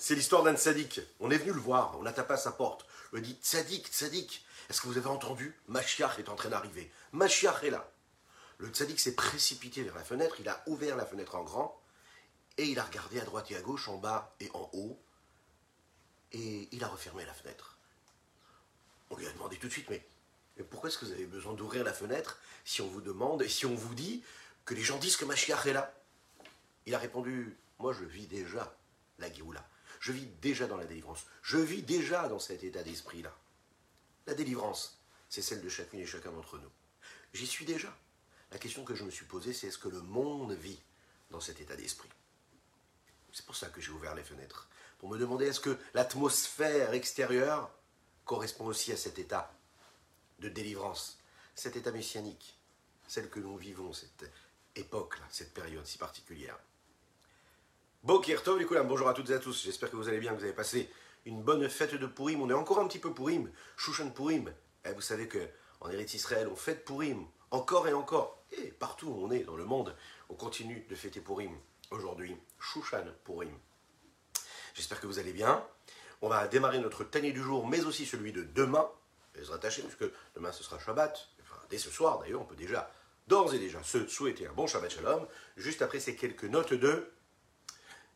C'est l'histoire d'un tzaddik. On est venu le voir, on a tapé à sa porte. On lui a dit Tzaddik, tzaddik, est-ce que vous avez entendu? Mashiach est en train d'arriver. Mashiach est là. Le tzaddik s'est précipité vers la fenêtre, il a ouvert la fenêtre en grand, et il a regardé à droite et à gauche, en bas et en haut, et il a refermé la fenêtre. On lui a demandé tout de suite, mais, mais pourquoi est-ce que vous avez besoin d'ouvrir la fenêtre si on vous demande et si on vous dit que les gens disent que Mashiach est là? Il a répondu, moi je vis déjà la Géoula. Je vis déjà dans la délivrance. Je vis déjà dans cet état d'esprit-là. La délivrance, c'est celle de chacune et chacun d'entre nous. J'y suis déjà. La question que je me suis posée, c'est est-ce que le monde vit dans cet état d'esprit? C'est pour ça que j'ai ouvert les fenêtres. Pour me demander est-ce que l'atmosphère extérieure correspond aussi à cet état de délivrance, cet état messianique, celle que nous vivons, cette époque-là, cette période si particulière. Bokir Tov, bonjour à toutes et à tous. J'espère que vous allez bien, que vous avez passé une bonne fête de Purim. On est encore un petit peu Purim, Shushan Purim. Eh, vous savez que en Eretz Israël, on fête Purim encore et encore. Et partout où on est dans le monde, on continue de fêter Purim. Aujourd'hui, Shushan Purim. J'espère que vous allez bien. On va démarrer notre tanier du jour, mais aussi celui de demain. Et se rattacher, puisque demain ce sera Shabbat. Dès ce soir d'ailleurs, on peut déjà, d'ores et déjà, se souhaiter un bon Shabbat Shalom. Juste après ces quelques notes de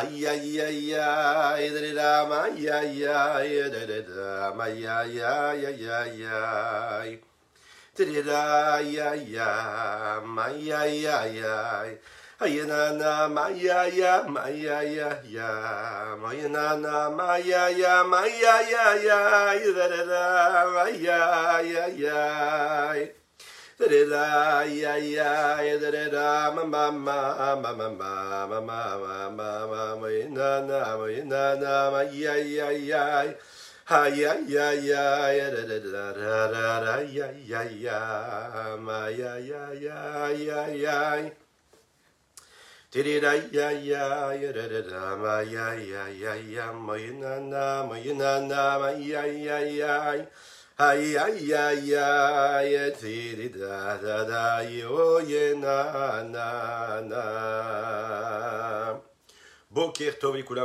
ya ya ya da ma ya ya da da ma ya ya ya ya ya da ya ya ma ya ya ya Mayanana Maya ya Maya ya ya Mayanana Maya ya Maya ya ya da da da Maya ya ya da da da ya ya da da da ma ma ma ma ma ma ma ma ma ma ma Mayanana Mayanana Maya ya ya Ha ya ya ya ya da da da da da da ya ya ya Maya ya ya ya ya Tidida ya ya ya da da da ma ya ya ya ya ma ya na na ma ya na na ma ya ya ya ya ya ya ya tidida da da ye na na na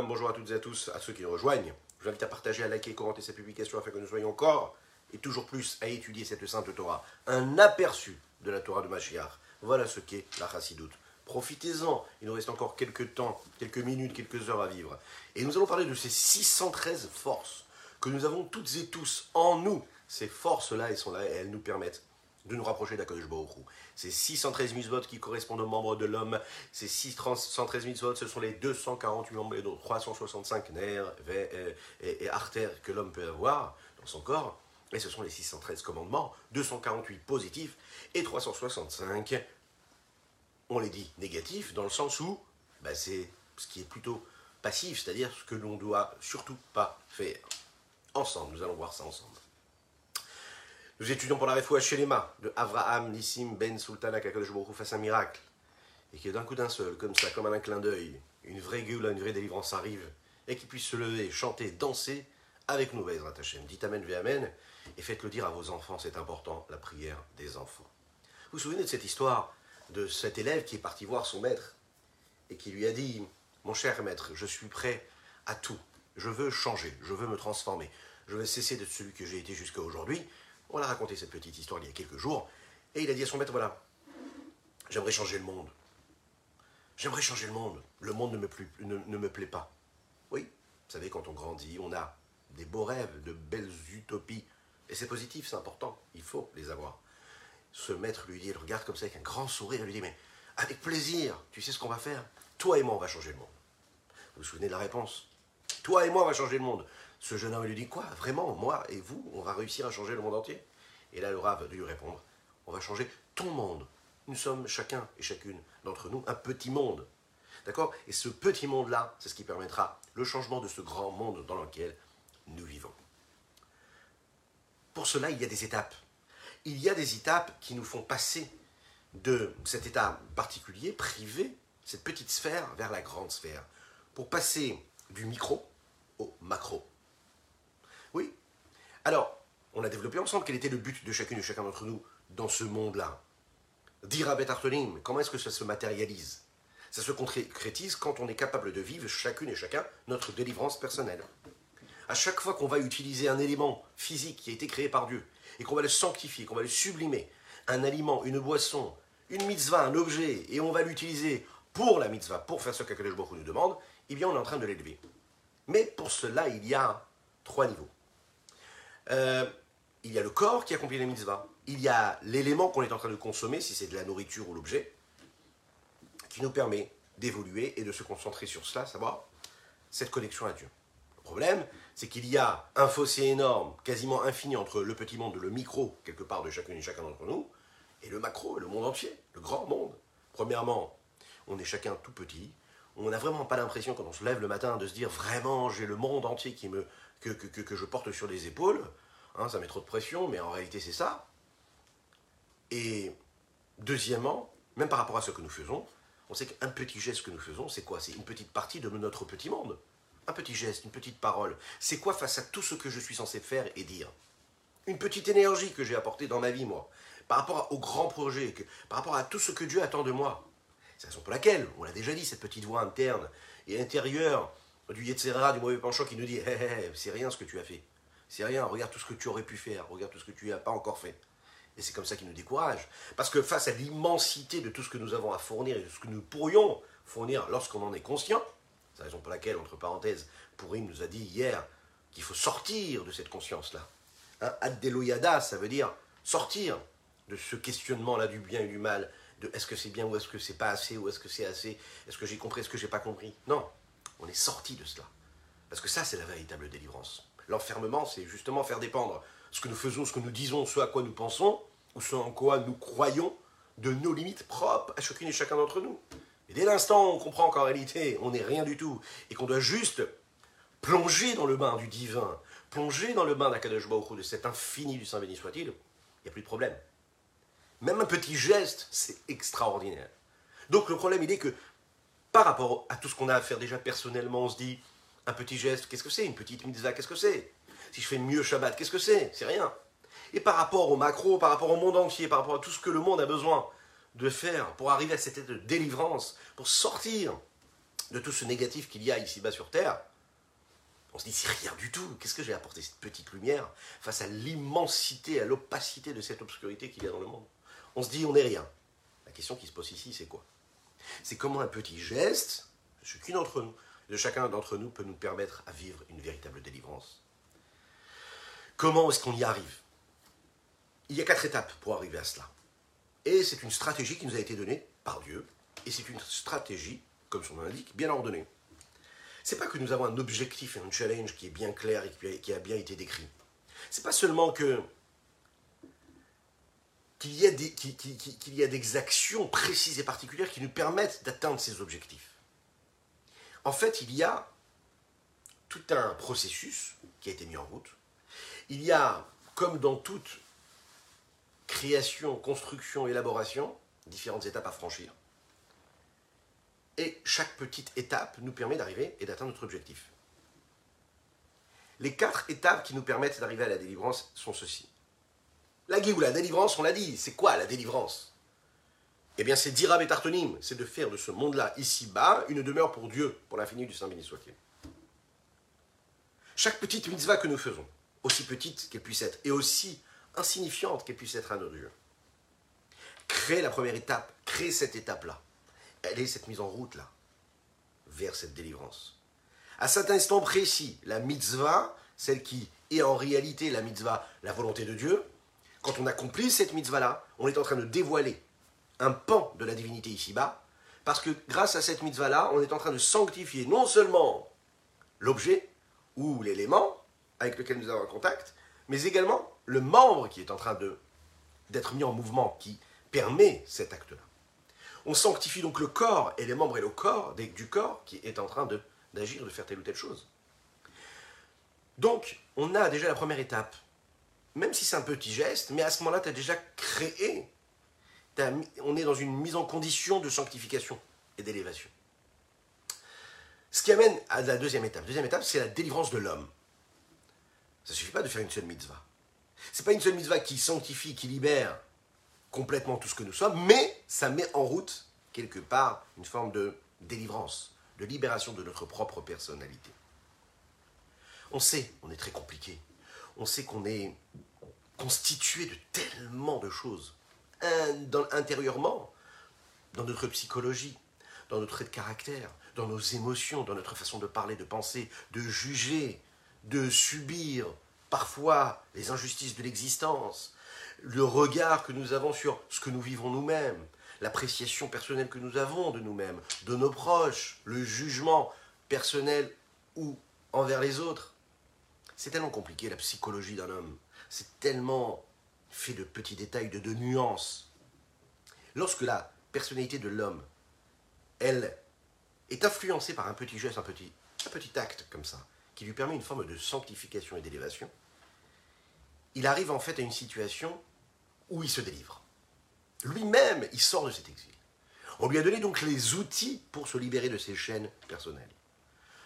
bonjour à toutes et à tous, à ceux qui nous rejoignent. Je vous invite à partager, à liker, commenter cette publication afin que nous soyons encore et toujours plus à étudier cette sainte Torah. Un aperçu de la Torah de Mashiach. Voilà ce qu'est la Chassidoute. Profitez-en, il nous reste encore quelques temps, quelques minutes, quelques heures à vivre. Et nous allons parler de ces 613 forces que nous avons toutes et tous en nous. Ces forces-là, elles sont là et elles nous permettent de nous rapprocher d'Akadosh Baruch Ces 613 mitzvot qui correspondent aux membres de l'homme, ces 613 mitzvot, ce sont les 248 membres et 365 nerfs et, et artères que l'homme peut avoir dans son corps. Et ce sont les 613 commandements, 248 positifs et 365 on les dit négatifs, dans le sens où bah, c'est ce qui est plutôt passif, c'est-à-dire ce que l'on doit surtout pas faire. Ensemble, nous allons voir ça ensemble. Nous étudions pour la réfoua Shelema de Avraham Nissim Ben Sultan Akakodesh fasse un miracle. Et que d'un coup d'un seul, comme ça, comme un clin d'œil, une vraie gueule, une vraie délivrance arrive, et qu'il puisse se lever, chanter, danser avec nous, Bezrat Hashem. Dites Amen, ve Amen, et faites-le dire à vos enfants, c'est important, la prière des enfants. Vous vous souvenez de cette histoire de cet élève qui est parti voir son maître et qui lui a dit Mon cher maître, je suis prêt à tout. Je veux changer, je veux me transformer. Je veux cesser d'être celui que j'ai été jusqu'à aujourd'hui. On a raconté cette petite histoire il y a quelques jours. Et il a dit à son maître Voilà, j'aimerais changer le monde. J'aimerais changer le monde. Le monde ne me, ne me plaît pas. Oui, vous savez, quand on grandit, on a des beaux rêves, de belles utopies. Et c'est positif, c'est important. Il faut les avoir ce maître lui dit, il regarde comme ça avec un grand sourire, il lui dit, mais avec plaisir, tu sais ce qu'on va faire? Toi et moi, on va changer le monde. Vous vous souvenez de la réponse? Toi et moi, on va changer le monde. Ce jeune homme lui dit, quoi Vraiment, moi et vous, on va réussir à changer le monde entier? Et là, le rave lui répondre, on va changer ton monde. Nous sommes chacun et chacune d'entre nous un petit monde. D'accord? Et ce petit monde-là, c'est ce qui permettra le changement de ce grand monde dans lequel nous vivons. cela, il y a des étapes. Il y a des étapes qui nous font passer de cet état particulier, privé, cette petite sphère, vers la grande sphère, pour passer du micro au macro. Alors, on a développé ensemble quel était le but de chacune et chacun d'entre nous dans ce monde-là. Dire à Artonim, comment est-ce que ça se matérialise? Ça se concrétise quand on est capable de vivre chacune et chacun notre délivrance personnelle. À chaque fois qu'on va utiliser un élément physique qui a été créé par Dieu et qu'on va le sanctifier, qu'on va le sublimer, un aliment, une boisson, une mitzvah, un objet, et on va l'utiliser pour la mitzvah, pour faire ce qu'Akadosh Baruch nous demande, eh bien on est en train de l'élever. Mais pour cela, il y a trois niveaux. Euh, il y a le corps qui accomplit la mitzvah. Il y a l'élément qu'on est en train de consommer, si c'est de la nourriture ou l'objet, qui nous permet d'évoluer et de se concentrer sur cela, savoir cette connexion à Dieu. Le problème, c'est qu'il y a un fossé énorme, quasiment infini, entre le petit monde, le micro, quelque part de chacune et chacun d'entre nous, et le macro, le monde entier, le grand monde. Premièrement, on est chacun tout petit. On n'a vraiment pas l'impression, quand on se lève le matin, de se dire vraiment j'ai le monde entier qui me, que, je porte sur les épaules. Hein, ça met trop de pression, mais en réalité c'est ça. Et deuxièmement, même par rapport à ce que nous faisons, on sait qu'un petit geste que nous faisons, c'est quoi? C'est une petite partie de notre petit monde. Un petit geste, une petite parole. C'est quoi face à tout ce que je suis censé faire et dire? Une petite énergie que j'ai apportée dans ma vie, moi par rapport au grand projet, par rapport à tout ce que Dieu attend de moi. C'est la raison pour laquelle, on l'a déjà dit, cette petite voix interne et intérieure du Yetzera, du mauvais penchant qui nous dit c'est rien ce que tu as fait. C'est rien, regarde tout ce que tu aurais pu faire, regarde tout ce que tu n'as pas encore fait. Et c'est comme ça qu'il nous décourage. Parce que face à l'immensité de tout ce que nous avons à fournir et de ce que nous pourrions fournir lorsqu'on en est conscient, c'est la raison pour laquelle, entre parenthèses, Pourim nous a dit hier qu'il faut sortir de cette conscience-là. Hein, Ad ça veut dire sortir de ce questionnement-là du bien et du mal, de est-ce que c'est bien ou est-ce que c'est pas assez ou est-ce que c'est assez, est-ce que j'ai compris, est-ce que j'ai pas compris. Non, on est sorti de cela. Parce que ça, c'est la véritable délivrance. L'enfermement, c'est justement faire dépendre ce que nous faisons, ce que nous disons, ce à quoi nous pensons, ou ce en quoi nous croyons, de nos limites propres à chacune et chacun d'entre nous. Et dès l'instant où on comprend qu'en réalité, on n'est rien du tout, et qu'on doit juste plonger dans le bain du divin, plonger dans le bain d'Akadosh Baruch de cet infini du Saint béni soit-il, il n'y a plus de problème. Même un petit geste, c'est extraordinaire. Donc le problème, il est que par rapport à tout ce qu'on a à faire déjà personnellement, on se dit, un petit geste, qu'est-ce que c'est Une petite mitzvah, qu'est-ce que c'est? Si je fais mieux Shabbat, qu'est-ce que c'est? C'est rien. Et par rapport au macro, par rapport au monde entier, par rapport à tout ce que le monde a besoin de faire pour arriver à cette délivrance, pour sortir de tout ce négatif qu'il y a ici-bas sur Terre, on se dit, c'est rien du tout. Qu'est-ce que j'ai apporté cette petite lumière face à l'immensité, à l'opacité de cette obscurité qu'il y a dans le monde? On se dit on n'est rien. La question qui se pose ici, c'est quoi? C'est comment un petit geste, de chacun d'entre nous, peut nous permettre à vivre une véritable délivrance. Comment est-ce qu'on y arrive? Il y a quatre étapes pour arriver à cela. Et c'est une stratégie qui nous a été donnée par Dieu, et c'est une stratégie, comme son nom l'indique, bien ordonnée. C'est pas que nous avons un objectif et un challenge qui est bien clair et qui a bien été décrit. C'est pas seulement que qu'il y, a des, actions précises et particulières qui nous permettent d'atteindre ces objectifs. En fait, il y a tout un processus qui a été mis en route. Il y a, comme dans toute création, construction, élaboration, différentes étapes à franchir. Et chaque petite étape nous permet d'arriver et d'atteindre notre objectif. Les quatre étapes qui nous permettent d'arriver à la délivrance sont ceci. La ou la délivrance, on l'a dit, c'est quoi la délivrance? Eh bien, c'est d'Irab et Tartonim, c'est de faire de ce monde-là, ici-bas, une demeure pour Dieu, pour l'infini du Saint béni soit-il. Chaque petite mitzvah que nous faisons, aussi petite qu'elle puisse être, et aussi insignifiante qu'elle puisse être à nos yeux, crée la première étape, crée cette étape-là. Elle est cette mise en route-là, vers cette délivrance. À cet instant précis, la mitzvah, celle qui est en réalité la mitzvah, la volonté de Dieu, quand on accomplit cette mitzvah-là, on est en train de dévoiler un pan de la divinité ici-bas, parce que grâce à cette mitzvah-là, on est en train de sanctifier non seulement l'objet ou l'élément avec lequel nous avons un contact, mais également le membre qui est en train d'être mis en mouvement, qui permet cet acte-là. On sanctifie donc le corps et les membres et le corps du corps qui est en train d'agir, de faire telle ou telle chose. Donc, on a déjà la première étape, même si c'est un petit geste, mais à ce moment-là, tu as déjà créé, on est dans une mise en condition de sanctification et d'élévation. Ce qui amène à la deuxième étape. deuxième étape, c'est la délivrance de l'homme. Ça ne suffit pas de faire une seule mitzvah. Ce n'est pas une seule mitzvah qui sanctifie, qui libère complètement tout ce que nous sommes, mais ça met en route, quelque part, une forme de délivrance, de libération de notre propre personnalité. On sait, on est très compliqué. On sait qu'on est constitué de tellement de choses, intérieurement, dans notre psychologie, dans notre trait de caractère, dans nos émotions, dans notre façon de parler, de penser, de juger, de subir parfois les injustices de l'existence, le regard que nous avons sur ce que nous vivons nous-mêmes, l'appréciation personnelle que nous avons de nous-mêmes, de nos proches, le jugement personnel ou envers les autres. C'est tellement compliqué la psychologie d'un homme. C'est tellement fait de petits détails, de, de nuances. Lorsque la personnalité de l'homme, elle, est influencée par un petit geste, un petit, un petit acte comme ça, qui lui permet une forme de sanctification et d'élévation, il arrive en fait à une situation où il se délivre. Lui-même, il sort de cet exil. On lui a donné donc les outils pour se libérer de ses chaînes personnelles.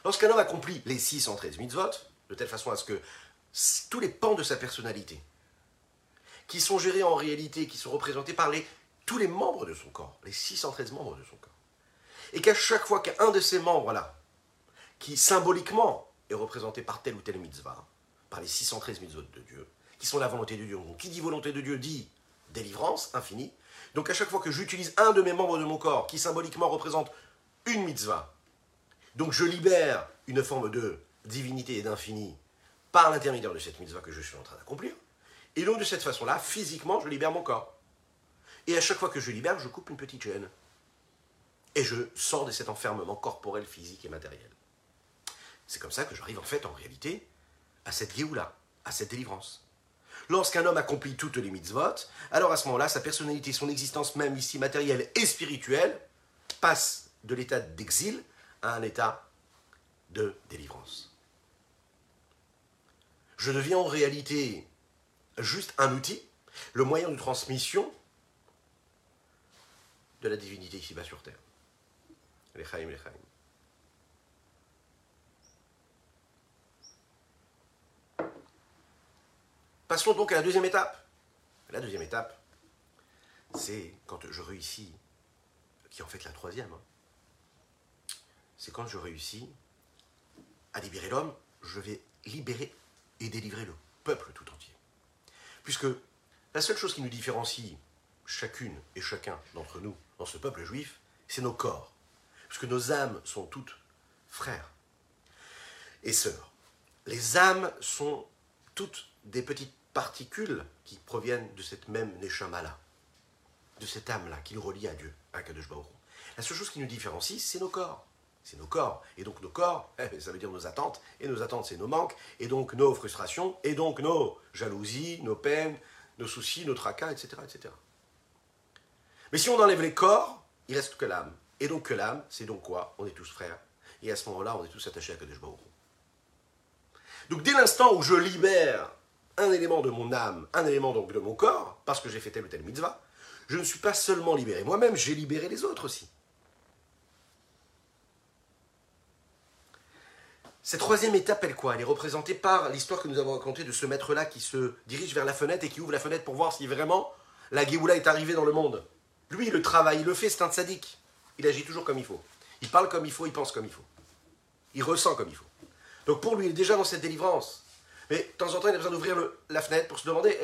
Lorsqu'un homme accomplit les 613 mitzvot, de telle façon à ce que tous les pans de sa personnalité, qui sont gérés en réalité, qui sont représentés par les, tous les membres de son corps, les 613 membres de son corps, et qu'à chaque fois qu'un de ces membres-là, qui symboliquement est représenté par telle ou telle mitzvah, par les 613 mitzvot de Dieu, qui sont la volonté de Dieu. Qui dit volonté de Dieu dit délivrance infinie. Donc à chaque fois que j'utilise un de mes membres de mon corps, qui symboliquement représente une mitzvah, donc je libère une forme de divinité et d'infini par l'intermédiaire de cette mitzvah que je suis en train d'accomplir. Et donc de cette façon-là, physiquement, je libère mon corps. Et à chaque fois que je libère, je coupe une petite chaîne. Et je sors de cet enfermement corporel, physique et matériel. C'est comme ça que j'arrive en fait, en réalité, à cette Géoula, à cette délivrance. Lorsqu'un homme accomplit toutes les mitzvot, alors à ce moment-là, sa personnalité, son existence même ici matérielle et spirituelle, passe de l'état d'exil à un état de délivrance. Je deviens en réalité juste un outil, le moyen de transmission de la divinité ici-bas sur terre. Les chaim, les chaim. Passons donc à la deuxième étape. La deuxième étape, c'est quand je réussis, qui est en fait la troisième, hein. c'est quand je réussis à libérer l'homme, je vais libérer et délivrer le peuple tout entier. Puisque la seule chose qui nous différencie chacune et chacun d'entre nous dans ce peuple juif, c'est nos corps. Puisque nos âmes sont toutes frères et sœurs. Les âmes sont toutes des petites particules qui proviennent de cette même Neshama-là, de cette âme-là qui nous relie à Dieu, à Kadosh. La seule chose qui nous différencie, c'est nos corps. C'est nos corps. Et donc nos corps, ça veut dire nos attentes. Et nos attentes, c'est nos manques. Et donc nos frustrations. Et donc nos jalousies, nos peines, nos soucis, nos tracas, etc. etc. Mais si on enlève les corps, il reste que l'âme. Et donc que l'âme, c'est donc quoi? On est tous frères. Et à ce moment-là, on est tous attachés à Kadosh Baruch. Donc dès l'instant où je libère un élément de mon âme, un élément donc de mon corps, parce que j'ai fait telle ou telle mitzvah, je ne suis pas seulement libéré moi-même, j'ai libéré les autres aussi. Cette troisième étape, elle est représentée par l'histoire que nous avons racontée de ce maître-là qui se dirige vers la fenêtre et qui ouvre la fenêtre pour voir si vraiment la Géoula est arrivée dans le monde. Lui, le travail, il le fait, c'est un tzaddik. Il agit toujours comme il faut. Il parle comme il faut, il pense comme il faut. Il ressent comme il faut. Donc pour lui, il est déjà dans cette délivrance. Mais de temps en temps, il a besoin d'ouvrir la fenêtre pour se demander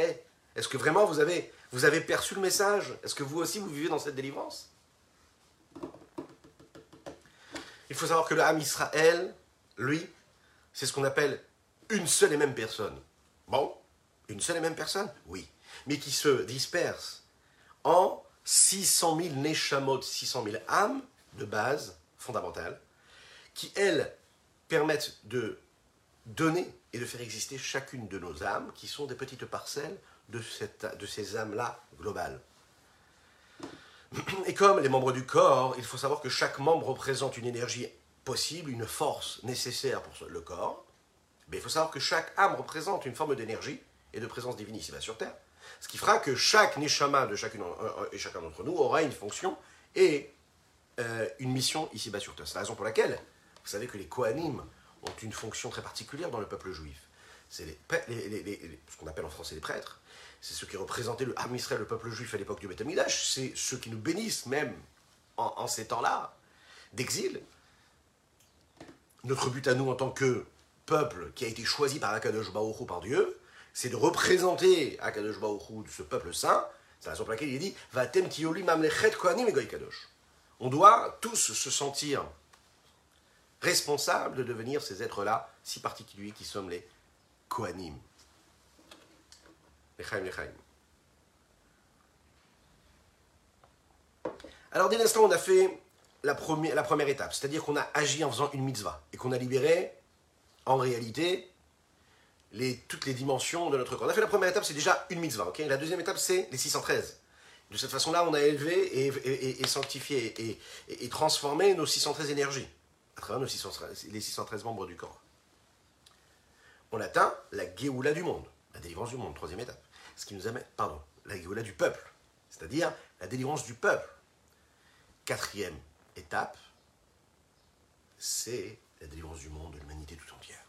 est-ce que vraiment vous avez, vous avez perçu le message? Est-ce que vous aussi, vous vivez dans cette délivrance? Il faut savoir que le Ham Israël, lui, c'est ce qu'on appelle une seule et même personne. Bon, une seule et même personne Oui. Mais qui se disperse en 600 000 neshamot, 600 000 âmes de base fondamentale, qui, elles, permettent de donner et de faire exister chacune de nos âmes, qui sont des petites parcelles de, cette, de ces âmes-là globales. Et comme les membres du corps, il faut savoir que chaque membre représente une énergie possible, une force nécessaire pour le corps. Mais il faut savoir que chaque âme représente une forme d'énergie et de présence divine ici-bas sur Terre. Ce qui fera que chaque Neshama de chacune et chacun d'entre nous aura une fonction et euh, une mission ici-bas sur Terre. C'est la raison pour laquelle vous savez que les Kohanim ont une fonction très particulière dans le peuple juif. C'est ce qu'on appelle en français les prêtres. C'est ceux qui représentaient le Ham Israël, le peuple juif à l'époque du Beth C'est ceux qui nous bénissent même en, ces temps-là d'exil. Notre but à nous en tant que peuple qui a été choisi par Akadosh Baruch par Dieu, c'est de représenter Akadosh Baruch ce peuple saint. C'est la raison pour laquelle il dit Vatem tioli mamlechet kohanim kadosh. On doit tous se sentir responsables de devenir ces êtres-là si particuliers qui sommes les kohanim. Lechaim, lechaim. Alors dès l'instant, on a fait la première, étape, c'est-à-dire qu'on a agi en faisant une mitzvah et qu'on a libéré, en réalité, toutes les dimensions de notre corps. On a fait la première étape, c'est déjà une mitzvah. ok? La deuxième étape, c'est les 613. De cette façon-là, on a élevé et, sanctifié et, transformé nos 613 énergies à travers nos 613, les 613 membres du corps. On atteint la Géoula du monde, la délivrance du monde, troisième étape. Ce qui nous amène, pardon, la Géoula du peuple, c'est-à-dire la délivrance du peuple. Quatrième étape, c'est la délivrance du monde, de l'humanité tout entière.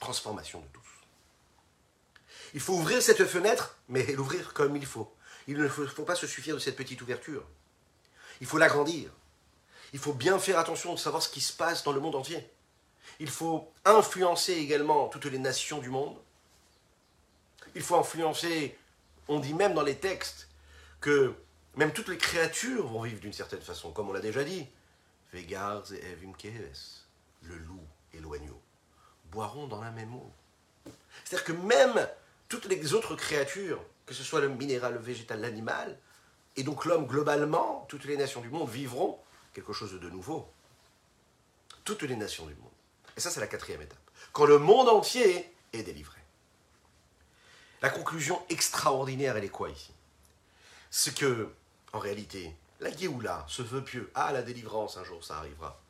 Transformation de tous. Il faut ouvrir cette fenêtre, mais l'ouvrir comme il faut. Il ne faut, pas se suffire de cette petite ouverture. Il faut l'agrandir. Il faut bien faire attention de savoir ce qui se passe dans le monde entier. Il faut influencer également toutes les nations du monde. Il faut influencer, on dit même dans les textes, que même toutes les créatures vont vivre d'une certaine façon, comme on l'a déjà dit. Vegars et Evim le loup et l'oigneau, boiront dans la même eau. C'est-à-dire que même toutes les autres créatures, que ce soit le minéral, le végétal, l'animal, et donc l'homme globalement, toutes les nations du monde vivront quelque chose de nouveau. Toutes les nations du monde. Et ça, c'est la quatrième étape. Quand le monde entier est délivré. La conclusion extraordinaire, elle est quoi ici? C'est que en réalité, la Géoula, ce vœu pieux, ah, la délivrance, un jour, ça arrivera.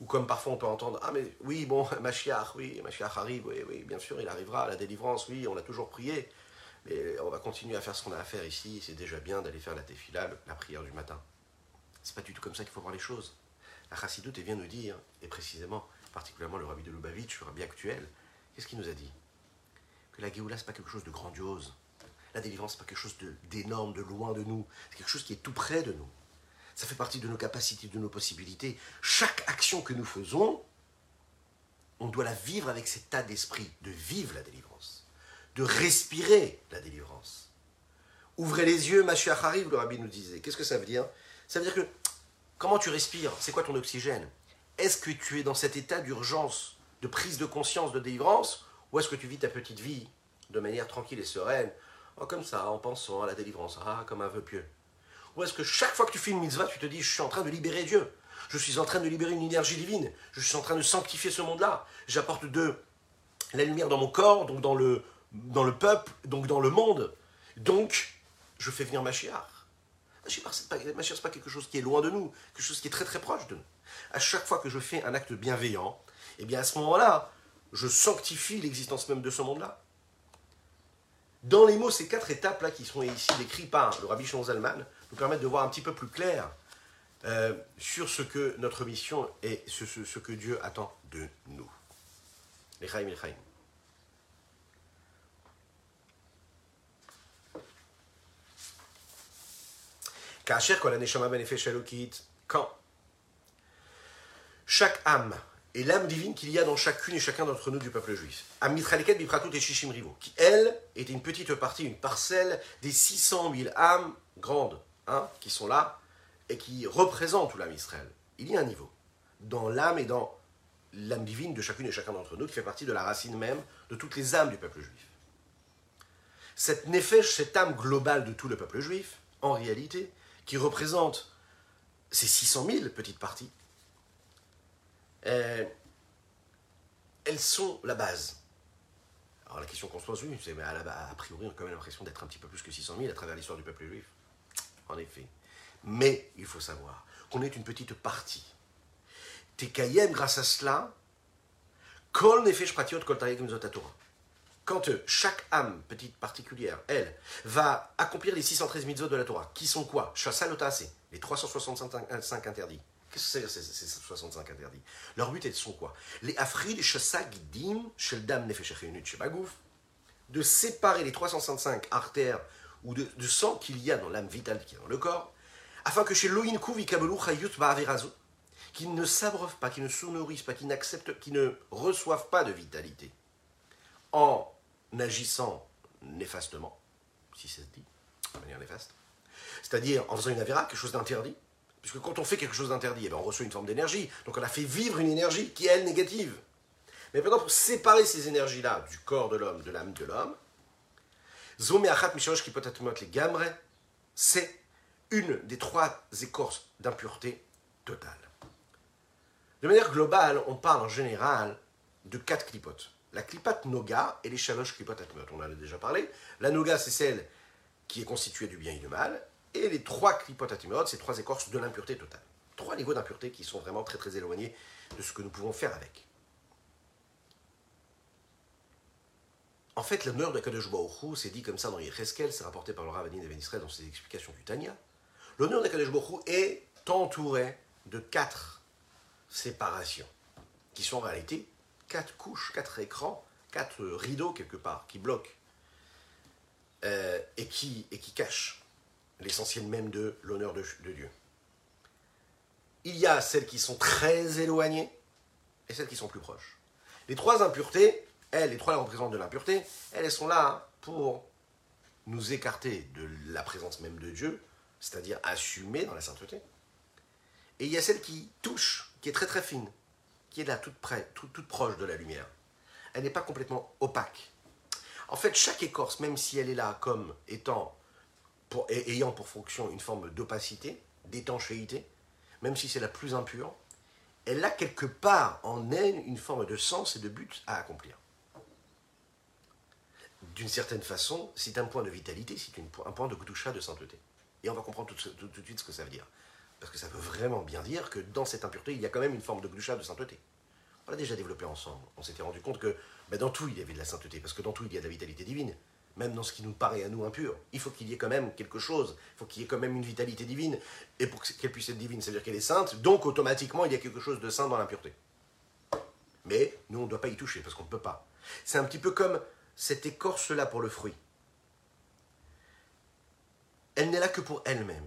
Ou comme parfois on peut entendre, ah mais oui, bon, Mashiach, oui, Mashiach arrive, oui, oui, bien sûr, il arrivera, la délivrance, oui, on a toujours prié, mais on va continuer à faire ce qu'on a à faire ici, c'est déjà bien d'aller faire la tefila, la prière du matin. C'est pas du tout comme ça qu'il faut voir les choses. La Chassidoute vient nous dire, et précisément, particulièrement le rabbi de Lubavitch, le rabbi actuel, qu'est-ce qu'il nous a dit? Que la Géoula, c'est pas quelque chose de grandiose, la délivrance, n'est pas quelque chose d'énorme, de, loin de nous. C'est quelque chose qui est tout près de nous. Ça fait partie de nos capacités, de nos possibilités. Chaque action que nous faisons, on doit la vivre avec cet état d'esprit, de vivre la délivrance, de respirer la délivrance. Ouvrez les yeux, Mashiach arrive, le rabbi nous disait. Qu'est-ce que ça veut dire? Ça veut dire que, comment tu respires? C'est quoi ton oxygène? Est-ce que tu es dans cet état d'urgence, de prise de conscience, de délivrance? Ou est-ce que tu vis ta petite vie de manière tranquille et sereine comme ça, en pensant à la délivrance, ah, comme un vœu pieux Ou est-ce que chaque fois que tu fais une mitzvah, tu te dis, je suis en train de libérer Dieu, je suis en train de libérer une énergie divine, je suis en train de sanctifier ce monde-là, j'apporte de la lumière dans mon corps, donc dans le, dans le peuple, donc dans le monde, donc je fais venir ma chiar. Ma c'est pas, pas quelque chose qui est loin de nous, quelque chose qui est très très proche de nous. À chaque fois que je fais un acte bienveillant, eh bien à ce moment-là, je sanctifie l'existence même de ce monde-là. Dans les mots, ces quatre étapes-là qui sont ici décrites par le Rabbi Zalman nous permettent de voir un petit peu plus clair euh, sur ce que notre mission est, ce, que Dieu attend de nous. Ben quand chaque âme et l'âme divine qu'il y a dans chacune et chacun d'entre nous du peuple juif. Amitraleket Bipratout et Shishim Rivo, qui, elle, était une petite partie, une parcelle des 600 000 âmes grandes, hein, qui sont là, et qui représentent tout l'âme Israël. Il y a un niveau dans l'âme et dans l'âme divine de chacune et chacun d'entre nous, qui fait partie de la racine même de toutes les âmes du peuple juif. Cette nefesh, cette âme globale de tout le peuple juif, en réalité, qui représente ces 600 000 petites parties, euh, elles sont la base. Alors la question qu'on se pose, oui, c'est mais a, priori on a quand même l'impression d'être un petit peu plus que 600 000 à travers l'histoire du peuple juif. En effet. Mais il faut savoir qu'on est une petite partie. Tekayem, grâce à cela, Kol nefesh pratiot kol Torah. Quand euh, chaque âme petite particulière, elle, va accomplir les 613 mitzvot de la Torah, qui sont quoi? Chassal les 365 interdits. Qu'est-ce que c'est ces 65 interdits? Leur but, elles sont quoi? Les afrid shasagdim sheldam de séparer les 365 artères ou de, sang qu'il y a dans l'âme vitale qui est dans le corps, afin que chez Loïn qu'ils ne s'abreuvent pas, qu'ils ne se nourrissent pas, qu'ils n'acceptent, qu'ils ne reçoivent pas de vitalité, en agissant néfastement, si ça se dit, de manière néfaste, c'est-à-dire en faisant une avéra, quelque chose d'interdit, puisque quand on fait quelque chose d'interdit, eh ben, on reçoit une forme d'énergie, donc on a fait vivre une énergie qui est, elle, négative. Mais maintenant, pour séparer ces énergies-là du corps de l'homme, de l'âme de l'homme, c'est une des trois écorces d'impureté totale. De manière globale, on parle en général de quatre clipotes. La clipate noga et les chaloches clipotes. On en a déjà parlé. La noga, c'est celle qui est constituée du bien et du mal. Et les trois clipotes atmot, c'est trois écorces de l'impureté totale. Trois niveaux d'impureté qui sont vraiment très très éloignés de ce que nous pouvons faire avec. En fait, l'honneur de Kadosh Baruch c'est dit comme ça dans Yecheskel, c'est rapporté par le Ravadin de Israël dans ses explications du Tanya. L'honneur de Kadosh Baruch est entouré de quatre séparations, qui sont en réalité quatre couches, quatre écrans, quatre rideaux quelque part, qui bloquent euh, et qui cachent l'essentiel même de l'honneur de, Dieu. Il y a celles qui sont très éloignées et celles qui sont plus proches. Les trois impuretés, elles, les trois représentantes de l'impureté, elles sont là pour nous écarter de la présence même de Dieu, c'est-à-dire assumer dans la sainteté. Et il y a celle qui touche, qui est très très fine, qui est là toute près, toute proche de la lumière. Elle n'est pas complètement opaque. En fait, chaque écorce, même si elle est là comme étant, ayant pour fonction une forme d'opacité, d'étanchéité, même si c'est la plus impure, elle a quelque part en elle une forme de sens et de but à accomplir d'une certaine façon, c'est un point de vitalité, c'est un point de Gdusha, de sainteté. Et on va comprendre tout, de suite ce que ça veut dire. Parce que ça veut vraiment bien dire que dans cette impureté, il y a quand même une forme de Gdusha, de sainteté. On l'a déjà développé ensemble. On s'était rendu compte que ben, dans tout, il y avait de la sainteté. Parce que dans tout, il y a de la vitalité divine. Même dans ce qui nous paraît à nous impur. Il faut qu'il y ait quand même quelque chose. Il faut qu'il y ait quand même une vitalité divine. Et pour qu'elle puisse être divine, c'est-à-dire qu'elle est sainte. Donc, automatiquement, il y a quelque chose de saint dans l'impureté. Mais nous, on ne doit pas y toucher parce qu'on ne peut pas. C'est un petit peu comme cette écorce-là pour le fruit, elle n'est là que pour elle-même.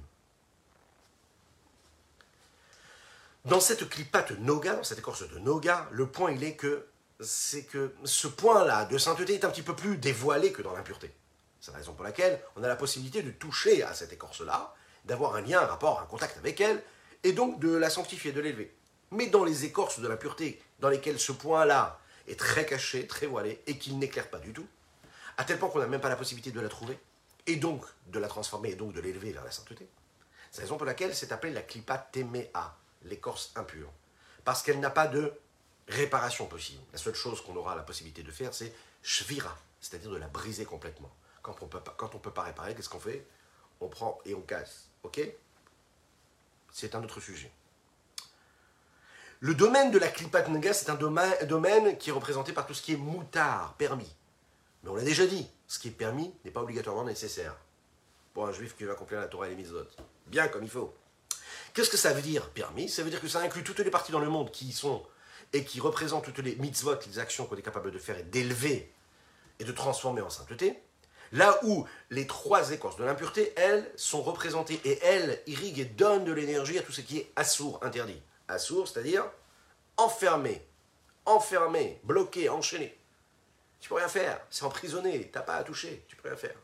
Dans cette clipate noga, dans cette écorce de noga, le point il est que c'est que ce point-là de sainteté est un petit peu plus dévoilé que dans l'impureté. C'est la raison pour laquelle on a la possibilité de toucher à cette écorce-là, d'avoir un lien, un rapport, un contact avec elle, et donc de la sanctifier, de l'élever. Mais dans les écorces de l'impureté, dans lesquelles ce point-là est très caché, très voilé, et qu'il n'éclaire pas du tout, à tel point qu'on n'a même pas la possibilité de la trouver, et donc de la transformer, et donc de l'élever vers la sainteté. C'est la raison pour laquelle c'est appelé la klipa temea, l'écorce impure, parce qu'elle n'a pas de réparation possible. La seule chose qu'on aura la possibilité de faire, c'est shvira, c'est-à-dire de la briser complètement. Quand on peut quand on peut pas réparer, qu'est-ce qu'on fait? On prend et on casse. Ok? C'est un autre sujet. Le domaine de la klipat c'est un domaine, qui est représenté par tout ce qui est moutard, permis. Mais on l'a déjà dit, ce qui est permis n'est pas obligatoirement nécessaire pour un juif qui va accomplir la Torah et les mitzvot. Bien comme il faut. Qu'est-ce que ça veut dire permis? Ça veut dire que ça inclut toutes les parties dans le monde qui sont et qui représentent toutes les mitzvot, les actions qu'on est capable de faire et d'élever et de transformer en sainteté. Là où les trois écorces de l'impureté, elles, sont représentées et elles irriguent et donnent de l'énergie à tout ce qui est assourd, interdit sourd, c'est-à-dire enfermé, enfermé, bloqué, enchaîné. Tu peux rien faire, c'est emprisonné, t'as pas à toucher, tu peux rien faire.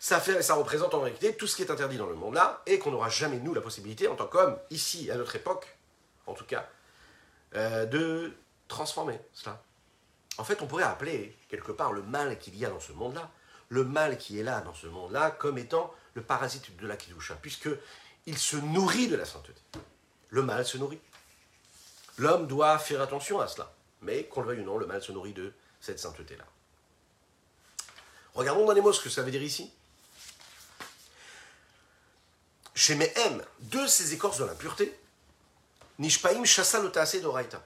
Ça, fait, ça représente en réalité tout ce qui est interdit dans le monde-là et qu'on n'aura jamais, nous, la possibilité, en tant qu'homme, ici, à notre époque, en tout cas, euh, de transformer cela. En fait, on pourrait appeler quelque part le mal qu'il y a dans ce monde-là, le mal qui est là dans ce monde-là, comme étant le parasite de la Kidusha, puisque il se nourrit de la sainteté le mal se nourrit. L'homme doit faire attention à cela. Mais qu'on le veuille ou non, le mal se nourrit de cette sainteté-là. Regardons dans les mots ce que ça veut dire ici. Chez Mehem, de ces écorces de l'impureté, Nishpaim Shasa d'Oraita.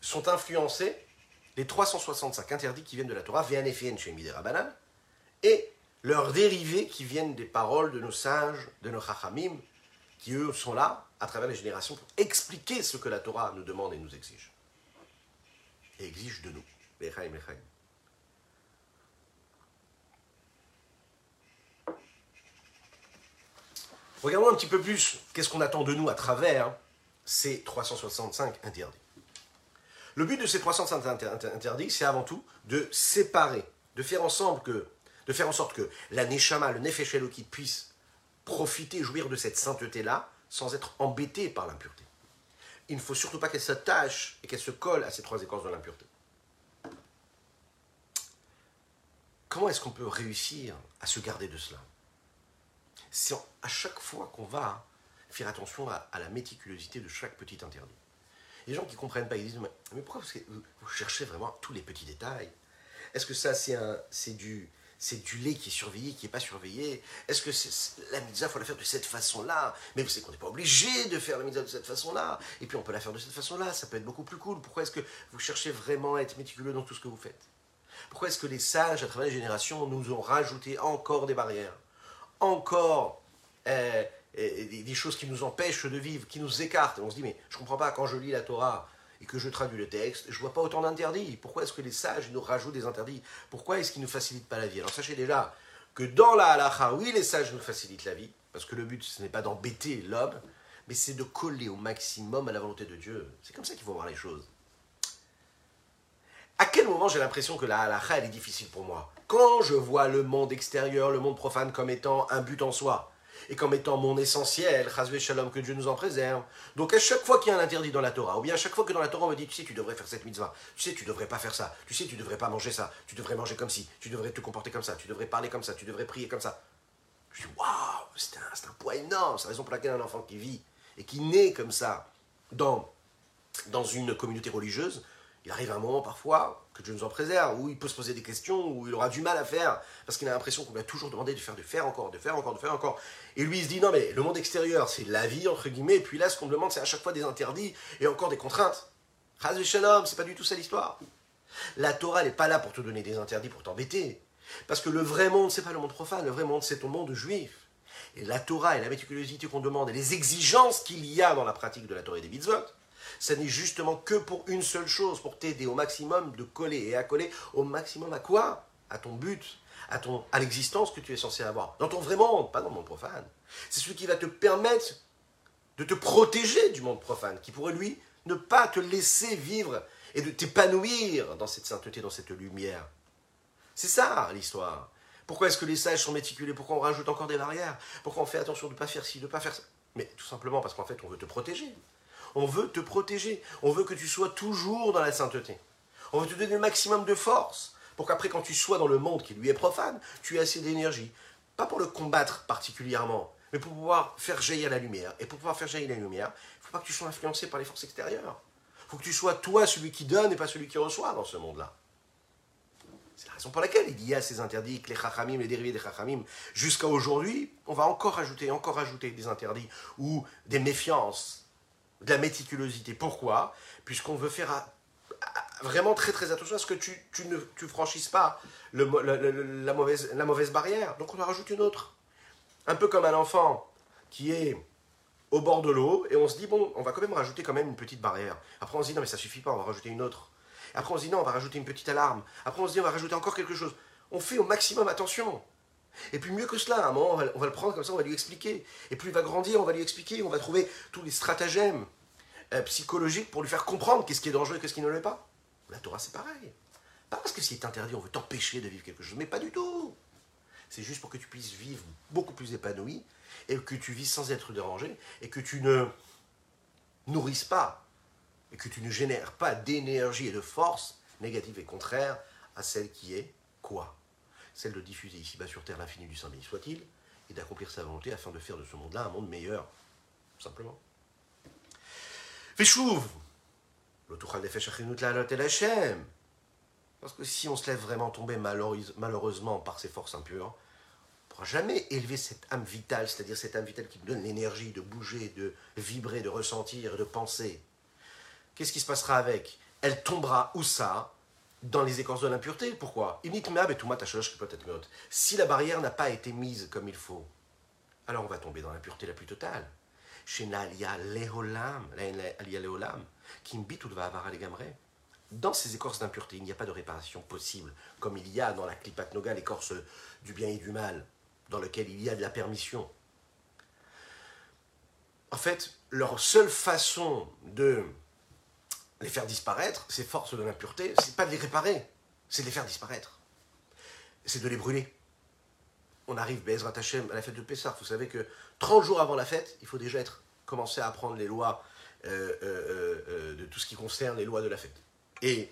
sont influencés, les 365 interdits qui viennent de la Torah, viennent chez Midera et leurs dérivés qui viennent des paroles de nos sages, de nos chachamim, qui eux sont là, à travers les générations, pour expliquer ce que la Torah nous demande et nous exige. Et exige de nous. Regardons un petit peu plus qu'est-ce qu'on attend de nous à travers ces 365 interdits. Le but de ces 365 interdits, c'est avant tout de séparer, de faire, ensemble que, de faire en sorte que la Neshama, le Nefesh qui puisse profiter, jouir de cette sainteté-là, sans être embêté par l'impureté. Il ne faut surtout pas qu'elle s'attache et qu'elle se colle à ces trois écorces de l'impureté. Comment est-ce qu'on peut réussir à se garder de cela? C'est à chaque fois qu'on va faire attention à, la méticulosité de chaque petit interdit. Les gens qui ne comprennent pas, ils disent Mais pourquoi? Vous, cherchez vraiment tous les petits détails. Est-ce que ça, c'est du, c'est du lait qui est surveillé, qui n'est pas surveillé? Est-ce que la mitzvah, il faut la faire de cette façon-là? Mais vous savez qu'on n'est pas obligé de faire la mitzvah de cette façon-là. Et puis on peut la faire de cette façon-là, ça peut être beaucoup plus cool. Pourquoi est-ce que vous cherchez vraiment à être méticuleux dans tout ce que vous faites? Pourquoi est-ce que les sages, à travers les générations, nous ont rajouté encore des barrières? Encore euh, des, choses qui nous empêchent de vivre, qui nous écartent. Et on se dit, mais je ne comprends pas, quand je lis la Torah et que je traduis le texte, je ne vois pas autant d'interdits. Pourquoi est-ce que les sages nous rajoutent des interdits? Pourquoi est-ce qu'ils ne nous facilitent pas la vie? Alors sachez déjà que dans la halakha, oui, les sages nous facilitent la vie, parce que le but, ce n'est pas d'embêter l'homme, mais c'est de coller au maximum à la volonté de Dieu. C'est comme ça qu'il faut voir les choses. À quel moment j'ai l'impression que la halakha, elle est difficile pour moi? Quand je vois le monde extérieur, le monde profane comme étant un but en soi et comme étant mon essentiel, shalom, que Dieu nous en préserve. Donc à chaque fois qu'il y a un interdit dans la Torah, ou bien à chaque fois que dans la Torah on me dit, tu sais, tu devrais faire cette mitzvah, tu sais, tu devrais pas faire ça, tu sais, tu devrais pas manger ça, tu devrais manger comme ci, tu devrais te comporter comme ça, tu devrais parler comme ça, tu devrais prier comme ça. Je dis, waouh, c'est un, poids énorme, c'est la raison pour laquelle un enfant qui vit et qui naît comme ça dans une communauté religieuse, il arrive un moment parfois, que Dieu nous en préserve, où il peut se poser des questions, où il aura du mal à faire, parce qu'il a l'impression qu'on lui a toujours demandé de faire, de faire encore, de faire encore, de faire encore. Et lui, il se dit, non mais le monde extérieur, c'est la vie, entre guillemets, et puis là, ce qu'on me demande, c'est à chaque fois des interdits et encore des contraintes. Chaz shalom, c'est pas du tout ça l'histoire. La Torah n'est pas là pour te donner des interdits, pour t'embêter. Parce que le vrai monde, c'est pas le monde profane, le vrai monde, c'est ton monde juif. Et la Torah et la méticulosité qu'on demande et les exigences qu'il y a dans la pratique de la Torah et des mitzvot, ça n'est justement que pour une seule chose, pour t'aider au maximum de coller et à coller au maximum à quoi? À ton but, à, ton, à l'existence que tu es censé avoir. Dans ton vrai monde, pas dans le monde profane. C'est celui qui va te permettre de te protéger du monde profane, qui pourrait lui ne pas te laisser vivre et de t'épanouir dans cette sainteté, dans cette lumière. C'est ça l'histoire. Pourquoi est-ce que les sages sont méticulés Pourquoi on rajoute encore des barrières? Pourquoi on fait attention de ne pas faire ci, de ne pas faire ça? Mais tout simplement parce qu'en fait, on veut te protéger. On veut te protéger. On veut que tu sois toujours dans la sainteté. On veut te donner le maximum de force pour qu'après, quand tu sois dans le monde qui lui est profane, tu aies assez d'énergie. Pas pour le combattre particulièrement, mais pour pouvoir faire jaillir la lumière. Et pour pouvoir faire jaillir la lumière, il ne faut pas que tu sois influencé par les forces extérieures. Il faut que tu sois toi celui qui donne et pas celui qui reçoit dans ce monde-là. C'est la raison pour laquelle il y a ces interdits, les chachamim, les dérivés des chachamim, jusqu'à aujourd'hui, on va encore ajouter, encore ajouter des interdits ou des méfiances de la méticulosité. Pourquoi? Puisqu'on veut faire vraiment très très attention à ce que tu, ne tu franchisses pas le, la, mauvaise, la mauvaise barrière. Donc on en rajoute une autre. Un peu comme un enfant qui est au bord de l'eau et on se dit, bon, on va quand même rajouter quand même une petite barrière. Après on se dit, non mais ça suffit pas, on va rajouter une autre. Après on se dit, non, on va rajouter une petite alarme. Après on se dit, on va rajouter encore quelque chose. On fait au maximum attention. Et puis mieux que cela, à un moment, on va, le prendre comme ça, on va lui expliquer. Et plus il va grandir, on va lui expliquer, on va trouver tous les stratagèmes euh, psychologiques pour lui faire comprendre qu'est-ce qui est dangereux et qu'est-ce qui ne l'est pas. La Torah, c'est pareil. Pas parce que c'est interdit, on veut t'empêcher de vivre quelque chose, mais pas du tout. C'est juste pour que tu puisses vivre beaucoup plus épanoui et que tu vis sans être dérangé et que tu ne nourrisses pas et que tu ne génères pas d'énergie et de force négative et contraire à celle qui est quoi? Celle de diffuser ici-bas sur terre l'infini du Saint béni soit-il, et d'accomplir sa volonté afin de faire de ce monde-là un monde meilleur, tout simplement. Feshuv parce que si on se lève vraiment tomber malheureusement par ces forces impures, on ne pourra jamais élever cette âme vitale, c'est-à-dire cette âme vitale qui nous donne l'énergie de bouger, de vibrer, de ressentir, de penser. Qu'est-ce qui se passera avec? Elle tombera où ça? Dans les écorces de l'impureté. Pourquoi? Si la barrière n'a pas été mise comme il faut, alors on va tomber dans l'impureté la plus totale. Dans ces écorces d'impureté, il n'y a pas de réparation possible, comme il y a dans la Klipat Noga, l'écorce du bien et du mal, dans lequel il y a de la permission. En fait, leur seule façon de les faire disparaître, ces forces de l'impureté, c'est pas de les réparer, c'est de les faire disparaître. C'est de les brûler. On arrive, Bezrat Hashem, à la fête de Pessah. Vous savez que 30 jours avant la fête, il faut déjà être, commencer à apprendre les lois euh, euh, euh, de tout ce qui concerne les lois de la fête. Et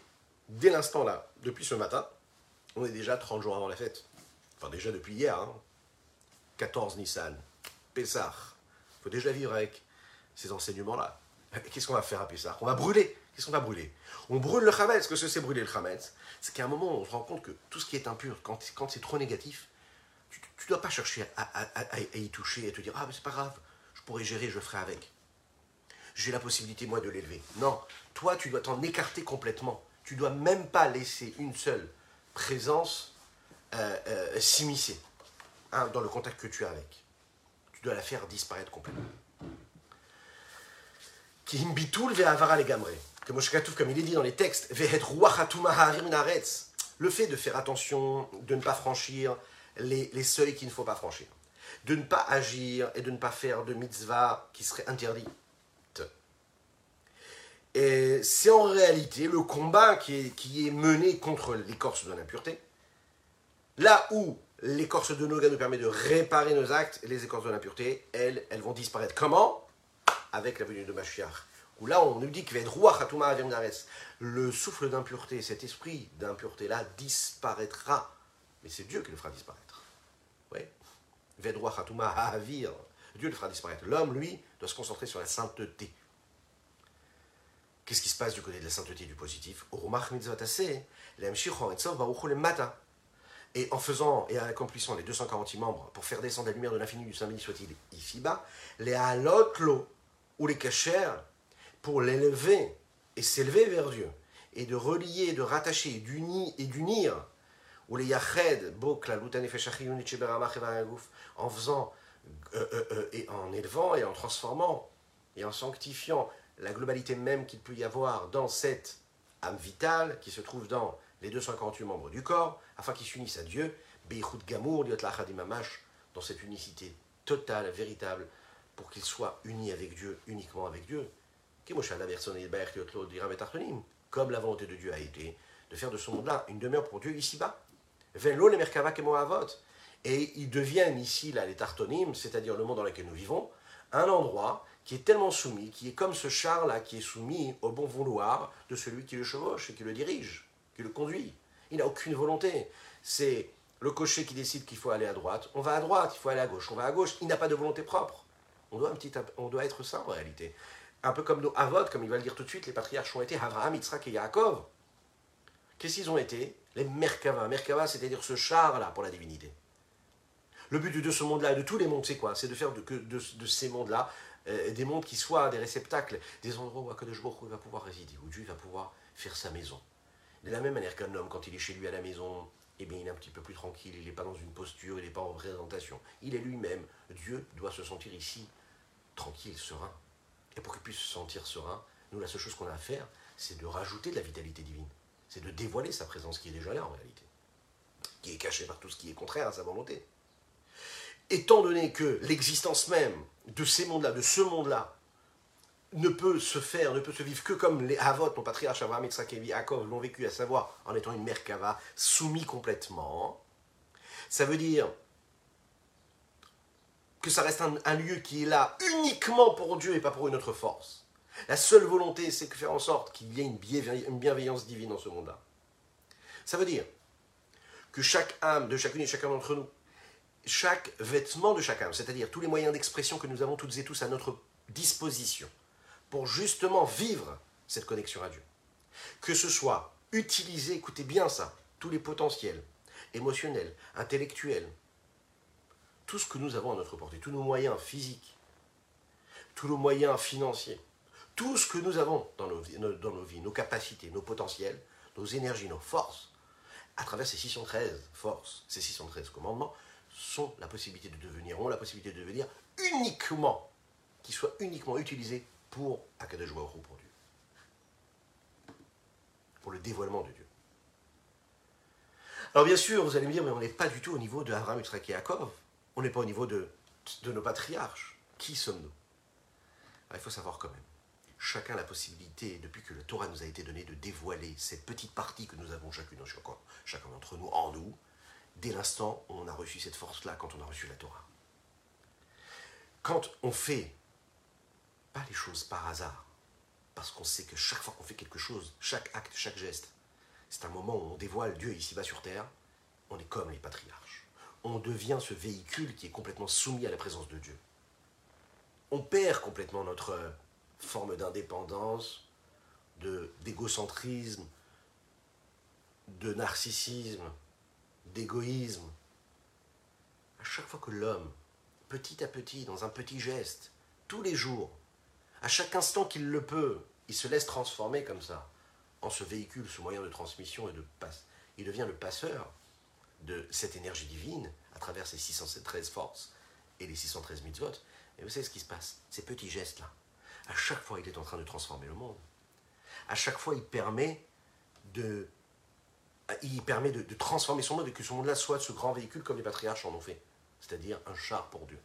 dès l'instant là, depuis ce matin, on est déjà 30 jours avant la fête. Enfin, déjà depuis hier, 14 hein. Nissan, Pessah. Il faut déjà vivre avec ces enseignements-là. Qu'est-ce qu'on va faire à Pessah? On va brûler. Brûler On brûle le Hametz. Qu'est-ce que c'est brûler le Hametz C'est qu'à un moment, on se rend compte que tout ce qui est impur, quand, c'est trop négatif, tu ne dois pas chercher à, y toucher et te dire Ah, mais c'est pas grave, je pourrais gérer, je ferai avec. J'ai la possibilité, moi, de l'élever. Non, toi, tu dois t'en écarter complètement. Tu dois même pas laisser une seule présence euh, euh, s'immiscer hein, dans le contact que tu as avec. Tu dois la faire disparaître complètement. Qui bitoul ve'avara legamre comme comme il est dit dans les textes, le fait de faire attention, de ne pas franchir les, les, seuils qu'il ne faut pas franchir, de ne pas agir et de ne pas faire de mitzvah qui serait interdit. Et c'est en réalité le combat qui est, qui est mené contre l'écorce de l'impureté. Là où l'écorce de Noga nous permet de réparer nos actes, les écorces de l'impureté, elles, elles vont disparaître. Comment? Avec la venue de Mashiach où là on nous dit que le souffle d'impureté, cet esprit d'impureté-là disparaîtra. Mais c'est Dieu qui le fera disparaître. Oui. Dieu le fera disparaître. L'homme, lui, doit se concentrer sur la sainteté. Qu'est-ce qui se passe du côté de la sainteté du positif? Et en faisant et en accomplissant les 240 membres pour faire descendre la lumière de l'infini du Saint béni soit-il ici-bas, les halotlo ou les cachers pour l'élever et s'élever vers Dieu, et de relier, de rattacher, d'unir et d'unir, ou les yached, en faisant, euh, euh, euh, et en élevant et en transformant et en sanctifiant la globalité même qu'il peut y avoir dans cette âme vitale qui se trouve dans les 248 membres du corps, afin qu'ils s'unissent à Dieu, Gamour, dans cette unicité totale, véritable, pour qu'ils soient unis avec Dieu, uniquement avec Dieu, comme la volonté de Dieu a été de faire de ce monde-là une demeure pour Dieu ici-bas. Et ils deviennent ici, là, les Tartonim, c'est-à-dire le monde dans lequel nous vivons, un endroit qui est tellement soumis, qui est comme ce char-là, qui est soumis au bon vouloir de celui qui le chevauche et qui le dirige, qui le conduit. Il n'a aucune volonté. C'est le cocher qui décide qu'il faut aller à droite, on va à droite, il faut aller à gauche, on va à gauche, il n'a pas de volonté propre. On doit, on doit être ça en réalité un peu comme nos Avot, comme il va le dire tout de suite, les patriarches ont été Abraham, Yitzhak et Yaakov. Qu'est-ce qu'ils ont été? Les Merkava. Merkava, c'est-à-dire ce char-là pour la divinité. Le but de ce monde-là et de tous les mondes, c'est quoi? C'est de faire de, de, ces mondes-là euh, des mondes qui soient des réceptacles, des endroits où Akadosh Baruch va pouvoir résider, où Dieu va pouvoir faire sa maison. De la même manière qu'un homme, quand il est chez lui à la maison, eh bien, il est un petit peu plus tranquille, il n'est pas dans une posture, il n'est pas en représentation. Il est lui-même. Dieu doit se sentir ici tranquille, serein. Et pour qu'il puisse se sentir serein, nous, la seule chose qu'on a à faire, c'est de rajouter de la vitalité divine. C'est de dévoiler sa présence qui est déjà là en réalité, qui est cachée par tout ce qui est contraire à sa volonté. Étant donné que l'existence même de ces mondes-là, de ce monde-là, ne peut se faire, ne peut se vivre que comme les Havot, mon patriarche Abraham, Yitzhak et Yaakov l'ont vécu, à savoir en étant une mère Kava, soumis complètement. Ça veut dire que ça reste un, lieu qui est là uniquement pour Dieu et pas pour une autre force. La seule volonté, c'est de faire en sorte qu'il y ait une, bienveillance divine dans ce monde-là. Ça veut dire que chaque âme de chacune et chacun d'entre nous, chaque vêtement de chaque âme, c'est-à-dire tous les moyens d'expression que nous avons toutes et tous à notre disposition pour justement vivre cette connexion à Dieu, que ce soit utiliser, écoutez bien ça, tous les potentiels émotionnels, intellectuels, tout ce que nous avons à notre portée, tous nos moyens physiques, tous nos moyens financiers, tout ce que nous avons dans nos, dans nos vies, nos capacités, nos potentiels, nos énergies, nos forces, à travers ces 613 forces, ces 613 commandements, sont la possibilité de devenir, ont la possibilité de devenir uniquement, qui soient uniquement utilisés pour Baruch pour Dieu. Pour le dévoilement de Dieu. Alors bien sûr, vous allez me dire, mais on n'est pas du tout au niveau de Abraham, et Yaakov. On n'est pas au niveau de, nos patriarches. Qui sommes-nous? Il faut savoir quand même chacun la possibilité, depuis que le Torah nous a été donné, de dévoiler cette petite partie que nous avons chacune, chacun d'entre nous, en nous, dès l'instant où on a reçu cette force-là, quand on a reçu la Torah. Quand on fait pas les choses par hasard, parce qu'on sait que chaque fois qu'on fait quelque chose, chaque acte, chaque geste, c'est un moment où on dévoile Dieu ici-bas sur terre, on est comme les patriarches. On devient ce véhicule qui est complètement soumis à la présence de Dieu. On perd complètement notre forme d'indépendance, d'égocentrisme, de, narcissisme, d'égoïsme. À chaque fois que l'homme, petit à petit, dans un petit geste, tous les jours, à chaque instant qu'il le peut, il se laisse transformer comme ça, en ce véhicule, ce moyen de transmission et de passe. Il devient le passeur de cette énergie divine à travers ces 613 forces et les 613 mitzvot. Et vous savez ce qui se passe? Ces petits gestes-là, à chaque fois, il est en train de transformer le monde. À chaque fois, il permet de, transformer son monde et que ce monde-là soit ce grand véhicule comme les patriarches en ont fait. C'est-à-dire un char pour Dieu.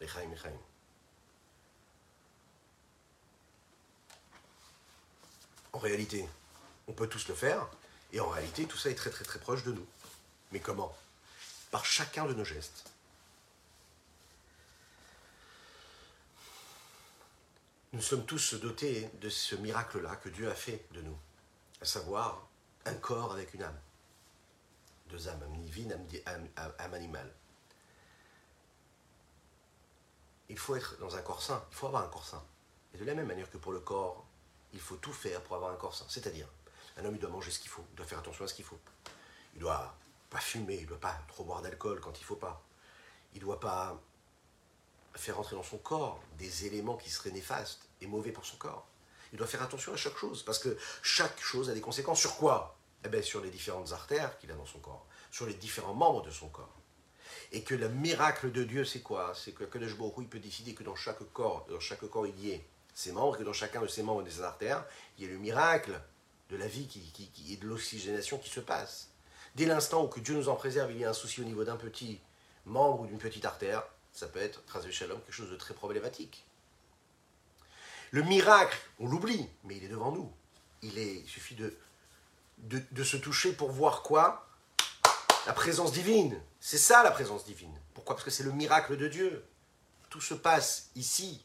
Echaim, Echaim. En réalité, on peut tous le faire, et en réalité, tout ça est très très très proche de nous. Mais comment? Par chacun de nos gestes. Nous sommes tous dotés de ce miracle-là que Dieu a fait de nous, à savoir un corps avec une âme. Deux âmes, âme divine, âme, âme, animale. Il faut être dans un corps sain, il faut avoir un corps sain. Et de la même manière que pour le corps, il faut tout faire pour avoir un corps sain. C'est-à-dire, un homme, il doit manger ce qu'il faut, il doit faire attention à ce qu'il faut. Il doit pas fumer, il doit pas trop boire d'alcool quand il faut pas. Il doit pas faire entrer dans son corps des éléments qui seraient néfastes et mauvais pour son corps. Il doit faire attention à chaque chose, parce que chaque chose a des conséquences. Sur quoi? Eh bien, sur les différentes artères qu'il a dans son corps, sur les différents membres de son corps. Et que le miracle de Dieu, c'est quoi? C'est que Kadosh Baruch il peut décider que dans chaque corps, dans chaque corps, il y ait ses membres, que dans chacun de ses membres et de ses artères, il y ait le miracle de la vie qui, qui, et de l'oxygénation qui se passe. Dès l'instant où que Dieu nous en préserve, il y a un souci au niveau d'un petit membre ou d'une petite artère, ça peut être, Shalom, quelque chose de très problématique. Le miracle, on l'oublie, mais il est devant nous. Il suffit de, de, se toucher pour voir quoi? La présence divine. C'est ça la présence divine. Pourquoi? Parce que c'est le miracle de Dieu. Tout se passe ici.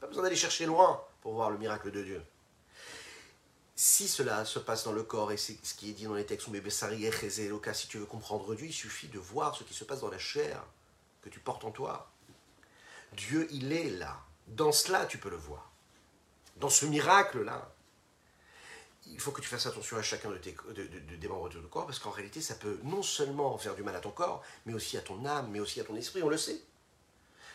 Pas besoin d'aller chercher loin pour voir le miracle de Dieu. Si cela se passe dans le corps, et c'est ce qui est dit dans les textes, si tu veux comprendre Dieu, il suffit de voir ce qui se passe dans la chair que tu portes en toi. Dieu, il est là. Dans cela, tu peux le voir. Dans ce miracle-là. Il faut que tu fasses attention à chacun de tes, des membres de ton corps, parce qu'en réalité, ça peut non seulement faire du mal à ton corps, mais aussi à ton âme, mais aussi à ton esprit, on le sait.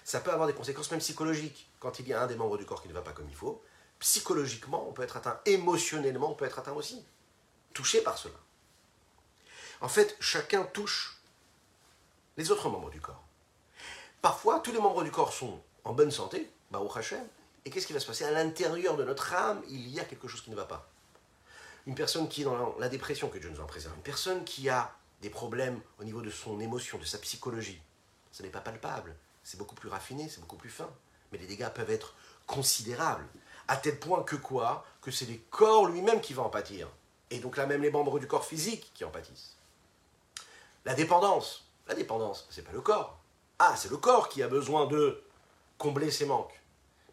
Ça peut avoir des conséquences même psychologiques. Quand il y a un des membres du corps qui ne va pas comme il faut, psychologiquement, on peut être atteint, émotionnellement, on peut être atteint aussi. Touché par cela. En fait, chacun touche les autres membres du corps. Parfois, tous les membres du corps sont en bonne santé, Baruch Hashem, et qu'est-ce qui va se passer? À l'intérieur de notre âme, il y a quelque chose qui ne va pas. Une personne qui est dans la dépression, que Dieu nous en préserve, une personne qui a des problèmes au niveau de son émotion, de sa psychologie, ce n'est pas palpable, c'est beaucoup plus raffiné, c'est beaucoup plus fin, mais les dégâts peuvent être considérables, à tel point que quoi Que c'est le corps lui-même qui va en pâtir, et donc là même les membres du corps physique qui en pâtissent. La dépendance, la dépendance, c'est pas le corps, ah, c'est le corps qui a besoin de combler ses manques.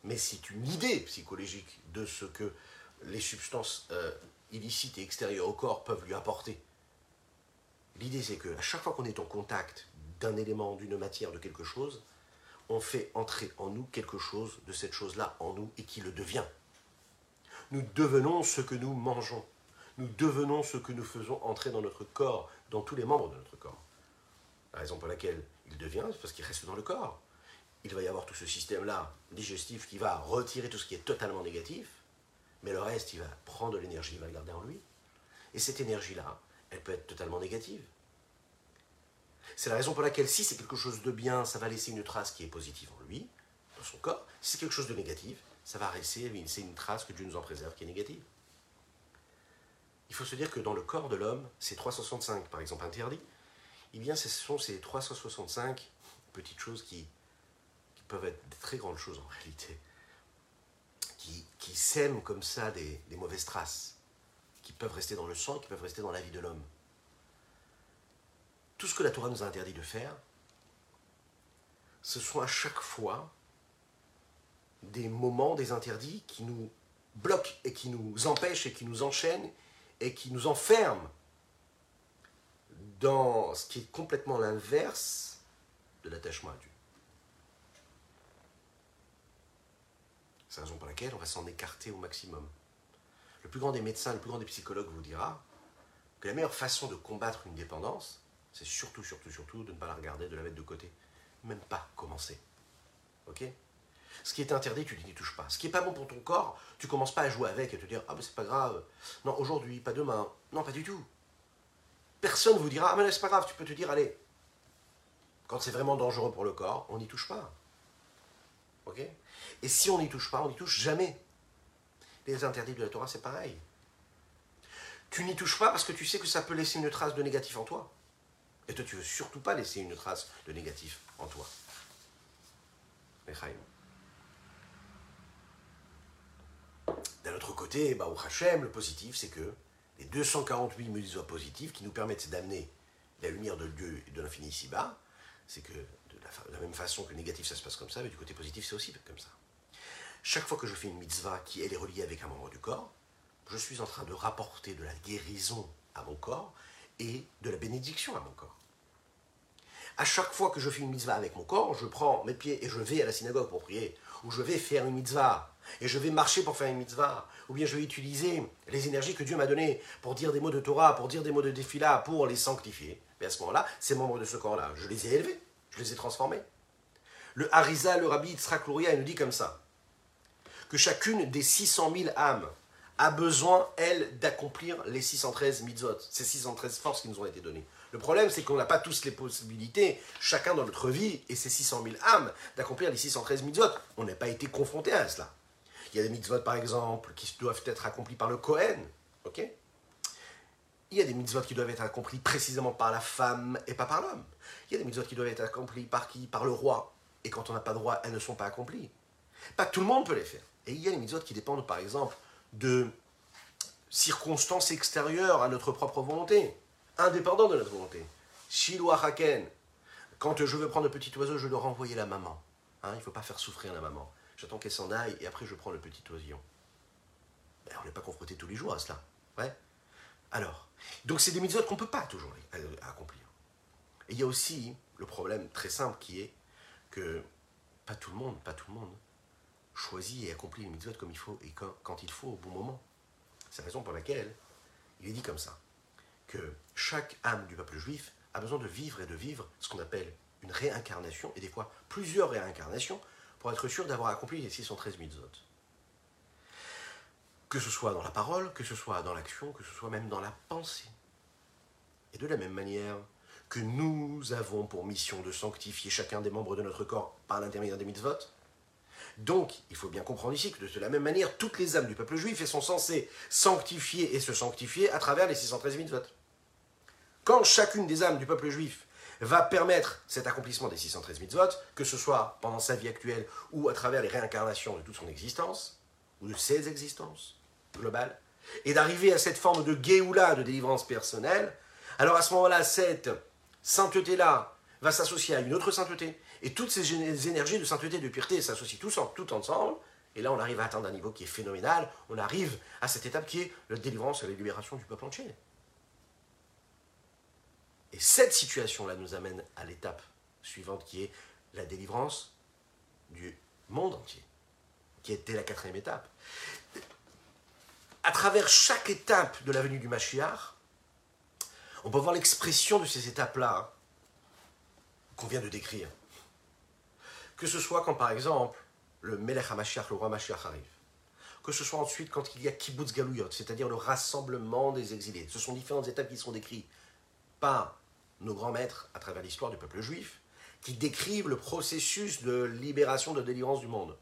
Mais c'est une idée psychologique de ce que les substances euh, illicites et extérieures au corps peuvent lui apporter. L'idée, c'est que à chaque fois qu'on est en contact d'un élément, d'une matière, de quelque chose, on fait entrer en nous quelque chose de cette chose-là en nous et qui le devient. Nous devenons ce que nous mangeons. Nous devenons ce que nous faisons entrer dans notre corps, dans tous les membres de notre corps. La raison pour laquelle il devient, parce qu'il reste dans le corps. il va y avoir tout ce système-là digestif qui va retirer tout ce qui est totalement négatif, mais le reste, il va prendre l'énergie, il va le garder en lui. Et cette énergie-là, elle peut être totalement négative. C'est la raison pour laquelle si c'est quelque chose de bien, ça va laisser une trace qui est positive en lui, dans son corps. Si c'est quelque chose de négatif, ça va laisser une trace que Dieu nous en préserve qui est négative. Il faut se dire que dans le corps de l'homme, ces 365 par exemple interdits, eh bien ce sont ces 365 petites choses qui, peuvent être des très grandes choses en réalité, qui, sèment comme ça des, des mauvaises traces, qui peuvent rester dans le sang, qui peuvent rester dans la vie de l'homme. Tout ce que la Torah nous a interdit de faire, ce sont à chaque fois des moments, des interdits qui nous bloquent et qui nous empêchent et qui nous enchaînent et qui nous enferment dans ce qui est complètement l'inverse de l'attachement à Dieu. C'est la raison pour laquelle on va s'en écarter au maximum. Le plus grand des médecins, le plus grand des psychologues vous dira que la meilleure façon de combattre une dépendance, c'est surtout, surtout, surtout de ne pas la regarder, de la mettre de côté. Même pas commencer. Ok? Ce qui est interdit, tu n'y touches pas. Ce qui n'est pas bon pour ton corps, tu commences pas à jouer avec et te dire Ah, mais c'est pas grave. Non, aujourd'hui, pas demain. Non, pas du tout. Personne vous dira Ah, mais c'est pas grave, tu peux te dire Allez. Quand c'est vraiment dangereux pour le corps, on n'y touche pas. Ok? Et si on n'y touche pas, on n'y touche jamais. Les interdits de la Torah, c'est pareil. Tu n'y touches pas parce que tu sais que ça peut laisser une trace de négatif en toi. Et toi, tu veux surtout pas laisser une trace de négatif en toi. D'un autre côté, bah, au Hachem, le positif, c'est que les 248 mitzvot positifs qui nous permettent d'amener la lumière de Dieu et de l'infini ici-bas, c'est que de la, même façon que négatif ça se passe comme ça, mais du côté positif c'est aussi comme ça. Chaque fois que je fais une mitzvah qui elle est reliée avec un membre du corps, je suis en train de rapporter de la guérison à mon corps et de la bénédiction à mon corps. À chaque fois que je fais une mitzvah avec mon corps, je prends mes pieds et je vais à la synagogue pour prier, ou je vais faire une mitzvah, et je vais marcher pour faire une mitzvah, ou bien je vais utiliser les énergies que Dieu m'a données pour dire des mots de Torah, pour dire des mots de défila, pour les sanctifier. Mais à ce moment-là, ces membres de ce corps-là, je les ai élevés, je les ai transformés. Le Harisa, le Rabbi Yitzhak Luria, il nous dit comme ça, que chacune des 600 000 âmes a besoin, elle, d'accomplir les 613 mitzvot, ces 613 forces qui nous ont été données. Le problème, c'est qu'on n'a pas tous les possibilités, chacun dans notre vie et ses 600 000 âmes, d'accomplir les 613 mitzvot. On n'a pas été confronté à cela. Il y a des mitzvot, par exemple, qui doivent être accomplis par le Kohen. ok? Il y a des mitzvot qui doivent être accomplis précisément par la femme et pas par l'homme. Il y a des mitzvot qui doivent être accomplis par qui? Par le roi. Et quand on n'a pas de roi, elles ne sont pas accomplies. Pas tout le monde peut les faire. Et il y a des mitzvot qui dépendent, par exemple, de circonstances extérieures à notre propre volonté, indépendant de notre volonté. Shiloh Haken, quand je veux prendre le petit oiseau, je dois renvoyer la maman. Hein, il ne faut pas faire souffrir la maman. J'attends qu'elle s'en aille et après je prends le petit oisillon. Ben, on n'est pas confronté tous les jours à cela. Ouais. Alors, donc c'est des mitzvot qu'on ne peut pas toujours accomplir. Il y a aussi le problème très simple qui est que pas tout le monde, pas tout le monde choisit et accomplit les mitzvot comme il faut et quand il faut au bon moment. C'est la raison pour laquelle il est dit comme ça, que chaque âme du peuple juif a besoin de vivre et de vivre ce qu'on appelle une réincarnation, et des fois plusieurs réincarnations, pour être sûr d'avoir accompli les 613 mitzvot. Que ce soit dans la parole, que ce soit dans l'action, que ce soit même dans la pensée. Et de la même manière que nous avons pour mission de sanctifier chacun des membres de notre corps par l'intermédiaire des mitzvot, donc, il faut bien comprendre ici que de la même manière, toutes les âmes du peuple juif sont censées sanctifier et se sanctifier à travers les 613 mitzvot. Quand chacune des âmes du peuple juif va permettre cet accomplissement des 613 mitzvot, que ce soit pendant sa vie actuelle ou à travers les réincarnations de toute son existence, ou de ses existences globales, et d'arriver à cette forme de Géoula, de délivrance personnelle, alors à ce moment-là, cette sainteté-là va s'associer à une autre sainteté, et toutes ces énergies de sainteté, de pureté s'associent tous tout ensemble. Et là, on arrive à atteindre un niveau qui est phénoménal. On arrive à cette étape qui est la délivrance et la libération du peuple entier. Et cette situation-là nous amène à l'étape suivante qui est la délivrance du monde entier, qui était la quatrième étape. À travers chaque étape de la venue du Mashiach, on peut voir l'expression de ces étapes-là hein, qu'on vient de décrire Que ce soit quand, par exemple, le Melech HaMashiach, le roi Mashiach arrive. Que ce soit ensuite quand il y a Kibbutz Galouyot, c'est-à-dire le rassemblement des exilés. Ce sont différentes étapes qui sont décrites par nos grands maîtres à travers l'histoire du peuple juif, qui décrivent le processus de libération, de délivrance du monde.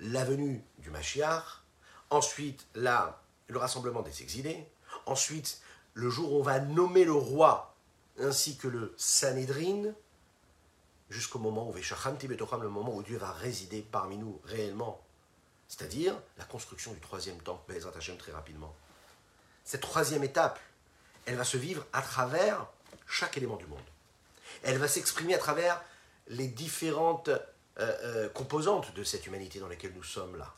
La venue du Mashiach, ensuite la, le rassemblement des exilés, ensuite le jour où on va nommer le roi ainsi que le Sanhedrin, jusqu'au moment où le moment où Dieu va résider parmi nous réellement. C'est-à-dire la construction du troisième temple, Bezrat Hashem, très rapidement. Cette troisième étape, elle va se vivre à travers chaque élément du monde. Elle va s'exprimer à travers les différentes euh, euh, composantes de cette humanité dans laquelle nous sommes là.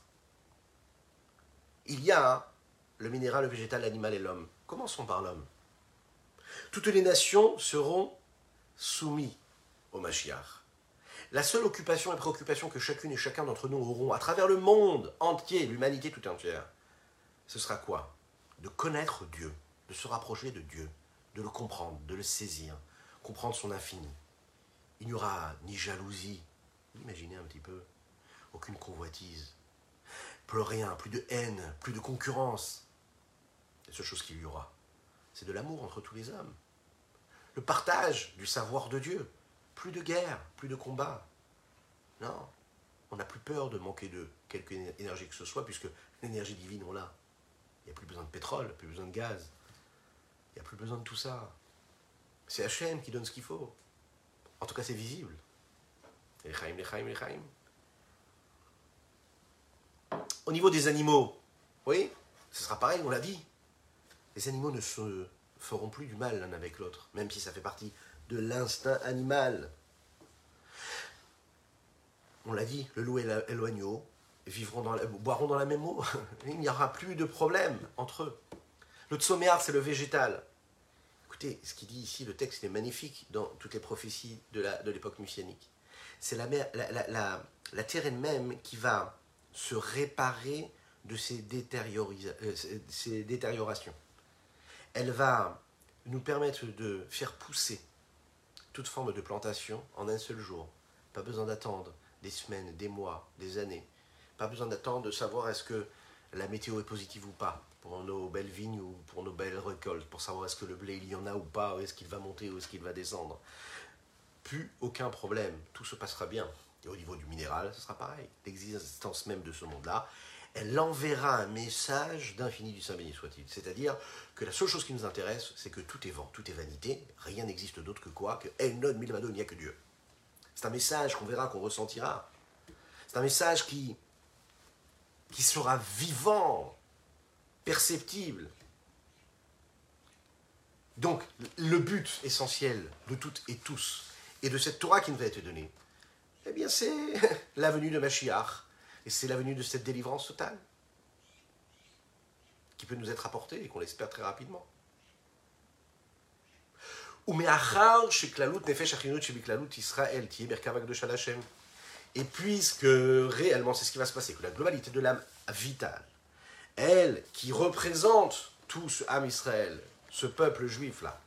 Il y a le minéral, le végétal, l'animal et l'homme. Commençons par l'homme. Toutes les nations seront soumises au Mashiach. La seule occupation et préoccupation que chacune et chacun d'entre nous auront à travers le monde entier, l'humanité tout entière, ce sera quoi? De connaître Dieu, de se rapprocher de Dieu, de le comprendre, de le saisir, comprendre son infini. Il n'y aura ni jalousie, imaginez un petit peu, aucune convoitise, plus rien, plus de haine, plus de concurrence. La seule chose qu'il y aura, c'est de l'amour entre tous les hommes. Le partage du savoir de Dieu. Plus de guerre, plus de combat. Non, on n'a plus peur de manquer de quelque énergie que ce soit, puisque l'énergie divine, on l'a. Il n'y a plus besoin de pétrole, plus besoin de gaz. Il n'y a plus besoin de tout ça. C'est Hachem qui donne ce qu'il faut. En tout cas, c'est visible. Au niveau des animaux, oui, ce sera pareil, on l'a dit. Les animaux ne se feront plus du mal l'un avec l'autre, même si ça fait partie de l'instinct animal. On l'a dit, le loup et l'agneau vivront dans boiront dans la même eau. Il n'y aura plus de problème entre eux. Le tsoméar, c'est le végétal. Écoutez, ce qu'il dit ici, le texte est magnifique dans toutes les prophéties de l'époque de. C'est la, la, la, la, terre elle-même qui va se réparer de ses, euh, ses détériorations. Elle va nous permettre de faire pousser toute forme de plantation en un seul jour. Pas besoin d'attendre des semaines, des mois, des années. Pas besoin d'attendre de savoir est-ce que la météo est positive ou pas pour nos belles vignes ou pour nos belles récoltes, pour savoir est-ce que le blé il y en a ou pas, est-ce qu'il va monter ou est-ce qu'il va descendre. Plus aucun problème, tout se passera bien. Et au niveau du minéral, ce sera pareil. L'existence même de ce monde-là, elle enverra un message d'infini du Saint béni soit-il. C'est-à-dire que la seule chose qui nous intéresse, c'est que tout est vent, tout est vanité, rien n'existe d'autre que quoi Que El Milmado, il n'y a que Dieu. C'est un message qu'on verra, qu'on ressentira. C'est un message qui, qui sera vivant, perceptible. Donc, le but essentiel de toutes et tous, et de cette Torah qui nous a été donnée, eh bien, c'est la venue de Mashiach, et c'est la venue de cette délivrance totale, qui peut nous être apportée, et qu'on l'espère très rapidement. Et puisque réellement c'est ce qui va se passer, que la globalité de l'âme vitale, elle qui représente tout ce âme Israël, ce peuple juif là,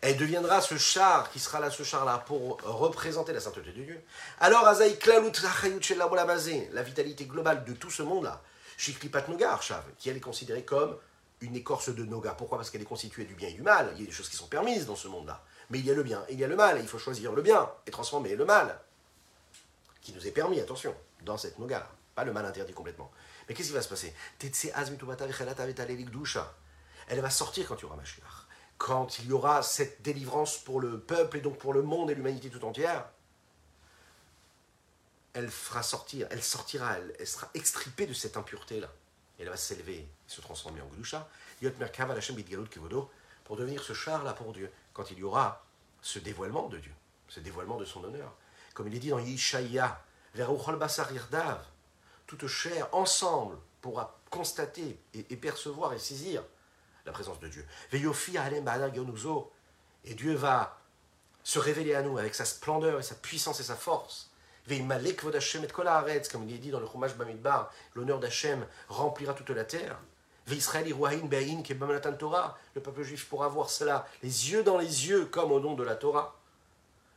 elle deviendra ce char qui sera là, ce char-là, pour représenter la sainteté de Dieu. Alors, la vitalité globale de tout ce monde-là, Shiklipat Nogar, qui elle est considérée comme une écorce de Noga. Pourquoi? Parce qu'elle est constituée du bien et du mal. Il y a des choses qui sont permises dans ce monde-là. Mais il y a le bien et il y a le mal. Et il faut choisir le bien et transformer le mal. Qui nous est permis, attention, dans cette Noga. Pas le mal interdit complètement. Mais qu'est-ce qui va se passer? Elle va sortir quand il y aura Mashiach quand il y aura cette délivrance pour le peuple et donc pour le monde et l'humanité tout entière, elle fera sortir, elle sortira, elle, sera extripée de cette impureté-là. Et elle va s'élever, se transformer en Gdusha, pour devenir ce char-là pour Dieu, quand il y aura ce dévoilement de Dieu, ce dévoilement de son honneur. Comme il est dit dans Yishaya, vers Basar Yirdav, toute chair ensemble pourra constater et percevoir et saisir la présence de Dieu. Et Dieu va se révéler à nous avec sa splendeur et sa puissance et sa force. Comme il est dit dans le Chumash Bamidbar, l'honneur d'Hachem remplira toute la terre. Le peuple juif pourra voir cela, les yeux dans les yeux, comme au nom de la Torah.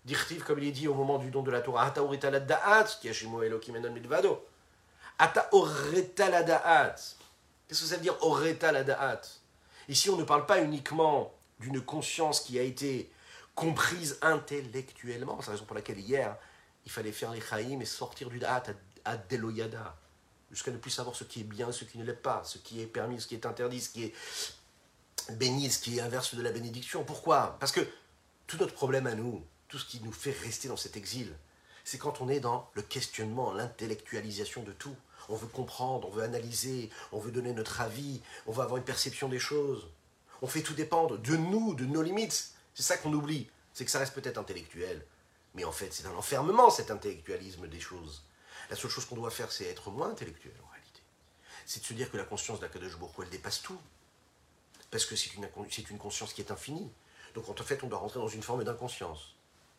Dirtiv, comme il est dit au moment du don de la Torah, la da'at. Qu'est-ce que ça veut dire oreta Ici, on ne parle pas uniquement d'une conscience qui a été comprise intellectuellement. C'est la raison pour laquelle hier, il fallait faire les chaïm et sortir du da'at à, deloyada, jusqu'à ne plus savoir ce qui est bien, ce qui ne l'est pas, ce qui est permis, ce qui est interdit, ce qui est béni, ce qui est inverse de la bénédiction. Pourquoi? Parce que tout notre problème à nous, tout ce qui nous fait rester dans cet exil, c'est quand on est dans le questionnement, l'intellectualisation de tout. On veut comprendre, on veut analyser, on veut donner notre avis, on veut avoir une perception des choses. On fait tout dépendre de nous, de nos limites. C'est ça qu'on oublie. C'est que ça reste peut-être intellectuel. Mais en fait, c'est un enfermement, cet intellectualisme des choses. La seule chose qu'on doit faire, c'est être moins intellectuel, en réalité. C'est de se dire que la conscience d'Akadosh Baruch elle dépasse tout. Parce que c'est une conscience qui est infinie. Donc en fait, on doit rentrer dans une forme d'inconscience.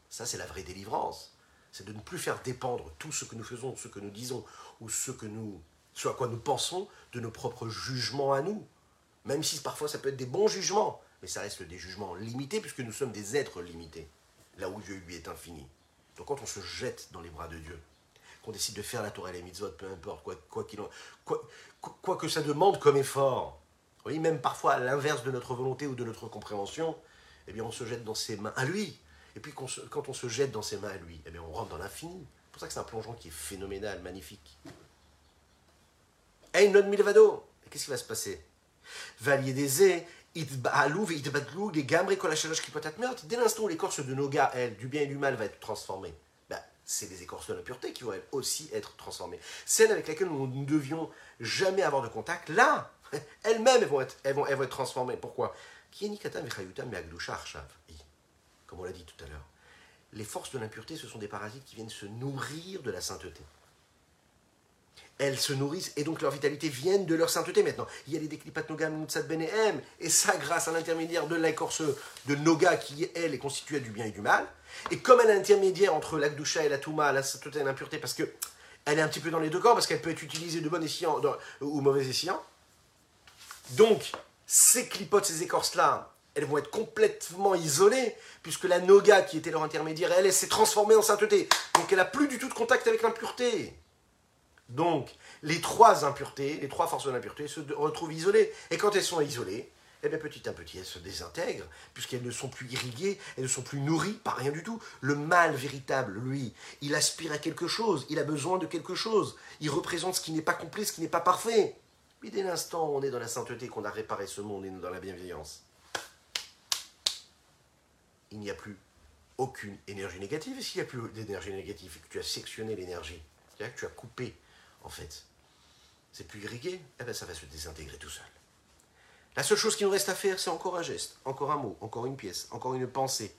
Ça, c'est la vraie délivrance. C'est de ne plus faire dépendre tout ce que nous faisons, ce que nous disons, ou ce, que nous, à quoi nous pensons, de nos propres jugements à nous. Même si parfois ça peut être des bons jugements, mais ça reste des jugements limités, puisque nous sommes des êtres limités, là où Dieu lui est infini. Donc quand on se jette dans les bras de Dieu, qu'on décide de faire la Torah et les mitzvot, peu importe, quoi, quoi, quoi, quoi que ça demande comme effort, oui, même parfois à l'inverse de notre volonté ou de notre compréhension, eh bien on se jette dans ses mains à lui. Et puis quand on se jette dans ses mains à lui, eh bien on rentre dans l'infini. C'est pour ça que c'est un plongeon qui est phénoménal, magnifique. Hey, non milvado Qu'est-ce qui va se passer? Dès l'instant où l'écorce de Noga, elle, du bien et du mal, va être transformée, ben, c'est les écorces de l'impureté qui vont aussi être transformées. Celles avec lesquelles nous ne devions jamais avoir de contact, là, elles-mêmes, elles vont être, elles vont, elles vont être transformées. Pourquoi? Comme on l'a dit tout à l'heure, les forces de l'impureté, ce sont des parasites qui viennent se nourrir de la sainteté. Elles se nourrissent et donc leur vitalité vient de leur sainteté maintenant. Il y a les déclipat nogam mutsat benehem, et ça grâce à l'intermédiaire de l'écorce de noga qui, elle, est constituée du bien et du mal. Et comme elle est intermédiaire entre l'akdusha et la touma, la sainteté et l'impureté, parce que elle est un petit peu dans les deux camps, parce qu'elle peut être utilisée de bon escient ou mauvais escient. Donc, ces clipotes, ces écorces-là, elles vont être complètement isolées, puisque la noga qui était leur intermédiaire, elle, s'est transformée en sainteté. Donc elle n'a plus du tout de contact avec l'impureté. Donc les trois impuretés, les trois forces de l'impureté se retrouvent isolées. Et quand elles sont isolées, eh petit à petit, elles se désintègrent, puisqu'elles ne sont plus irriguées, elles ne sont plus nourries par rien du tout. Le mal véritable, lui, il aspire à quelque chose, il a besoin de quelque chose. Il représente ce qui n'est pas complet, ce qui n'est pas parfait. Mais dès l'instant où on est dans la sainteté, qu'on a réparé ce monde et dans la bienveillance, il n'y a plus aucune énergie négative. Et s'il n'y a plus d'énergie négative et que tu as sectionné l'énergie, c'est-à-dire que tu as coupé, en fait, c'est plus irrigué, eh bien ça va se désintégrer tout seul. La seule chose qui nous reste à faire, c'est encore un geste, encore un mot, encore une pièce, encore une pensée.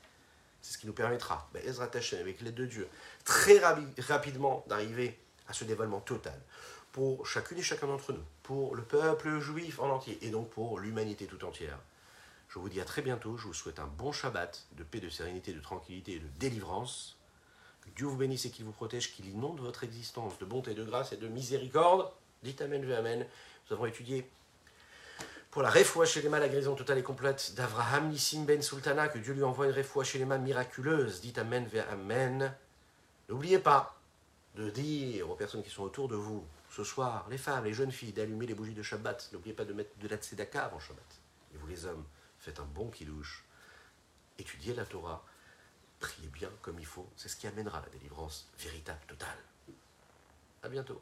C'est ce qui nous permettra, ben, Ezra avec l'aide de Dieu, très rapidement d'arriver à ce dévoilement total pour chacune et chacun d'entre nous, pour le peuple juif en entier, et donc pour l'humanité tout entière. Je vous dis à très bientôt. Je vous souhaite un bon Shabbat de paix, de sérénité, de tranquillité et de délivrance. Que Dieu vous bénisse et qu'il vous protège, qu'il inonde votre existence de bonté, de grâce et de miséricorde. Dites Amen, Amen. Nous avons étudié pour la réfoua chez les la guérison totale et complète d'Avraham Nissim Ben Sultana, que Dieu lui envoie une réfoua chez miraculeuse. Dites Amen, Amen. N'oubliez pas de dire aux personnes qui sont autour de vous, ce soir, les femmes, les jeunes filles, d'allumer les bougies de Shabbat. N'oubliez pas de mettre de la tzedaka avant Shabbat. Et vous les hommes, faites un bon kidouche, étudiez la Torah, priez bien comme il faut, c'est ce qui amènera la délivrance véritable, totale. À bientôt.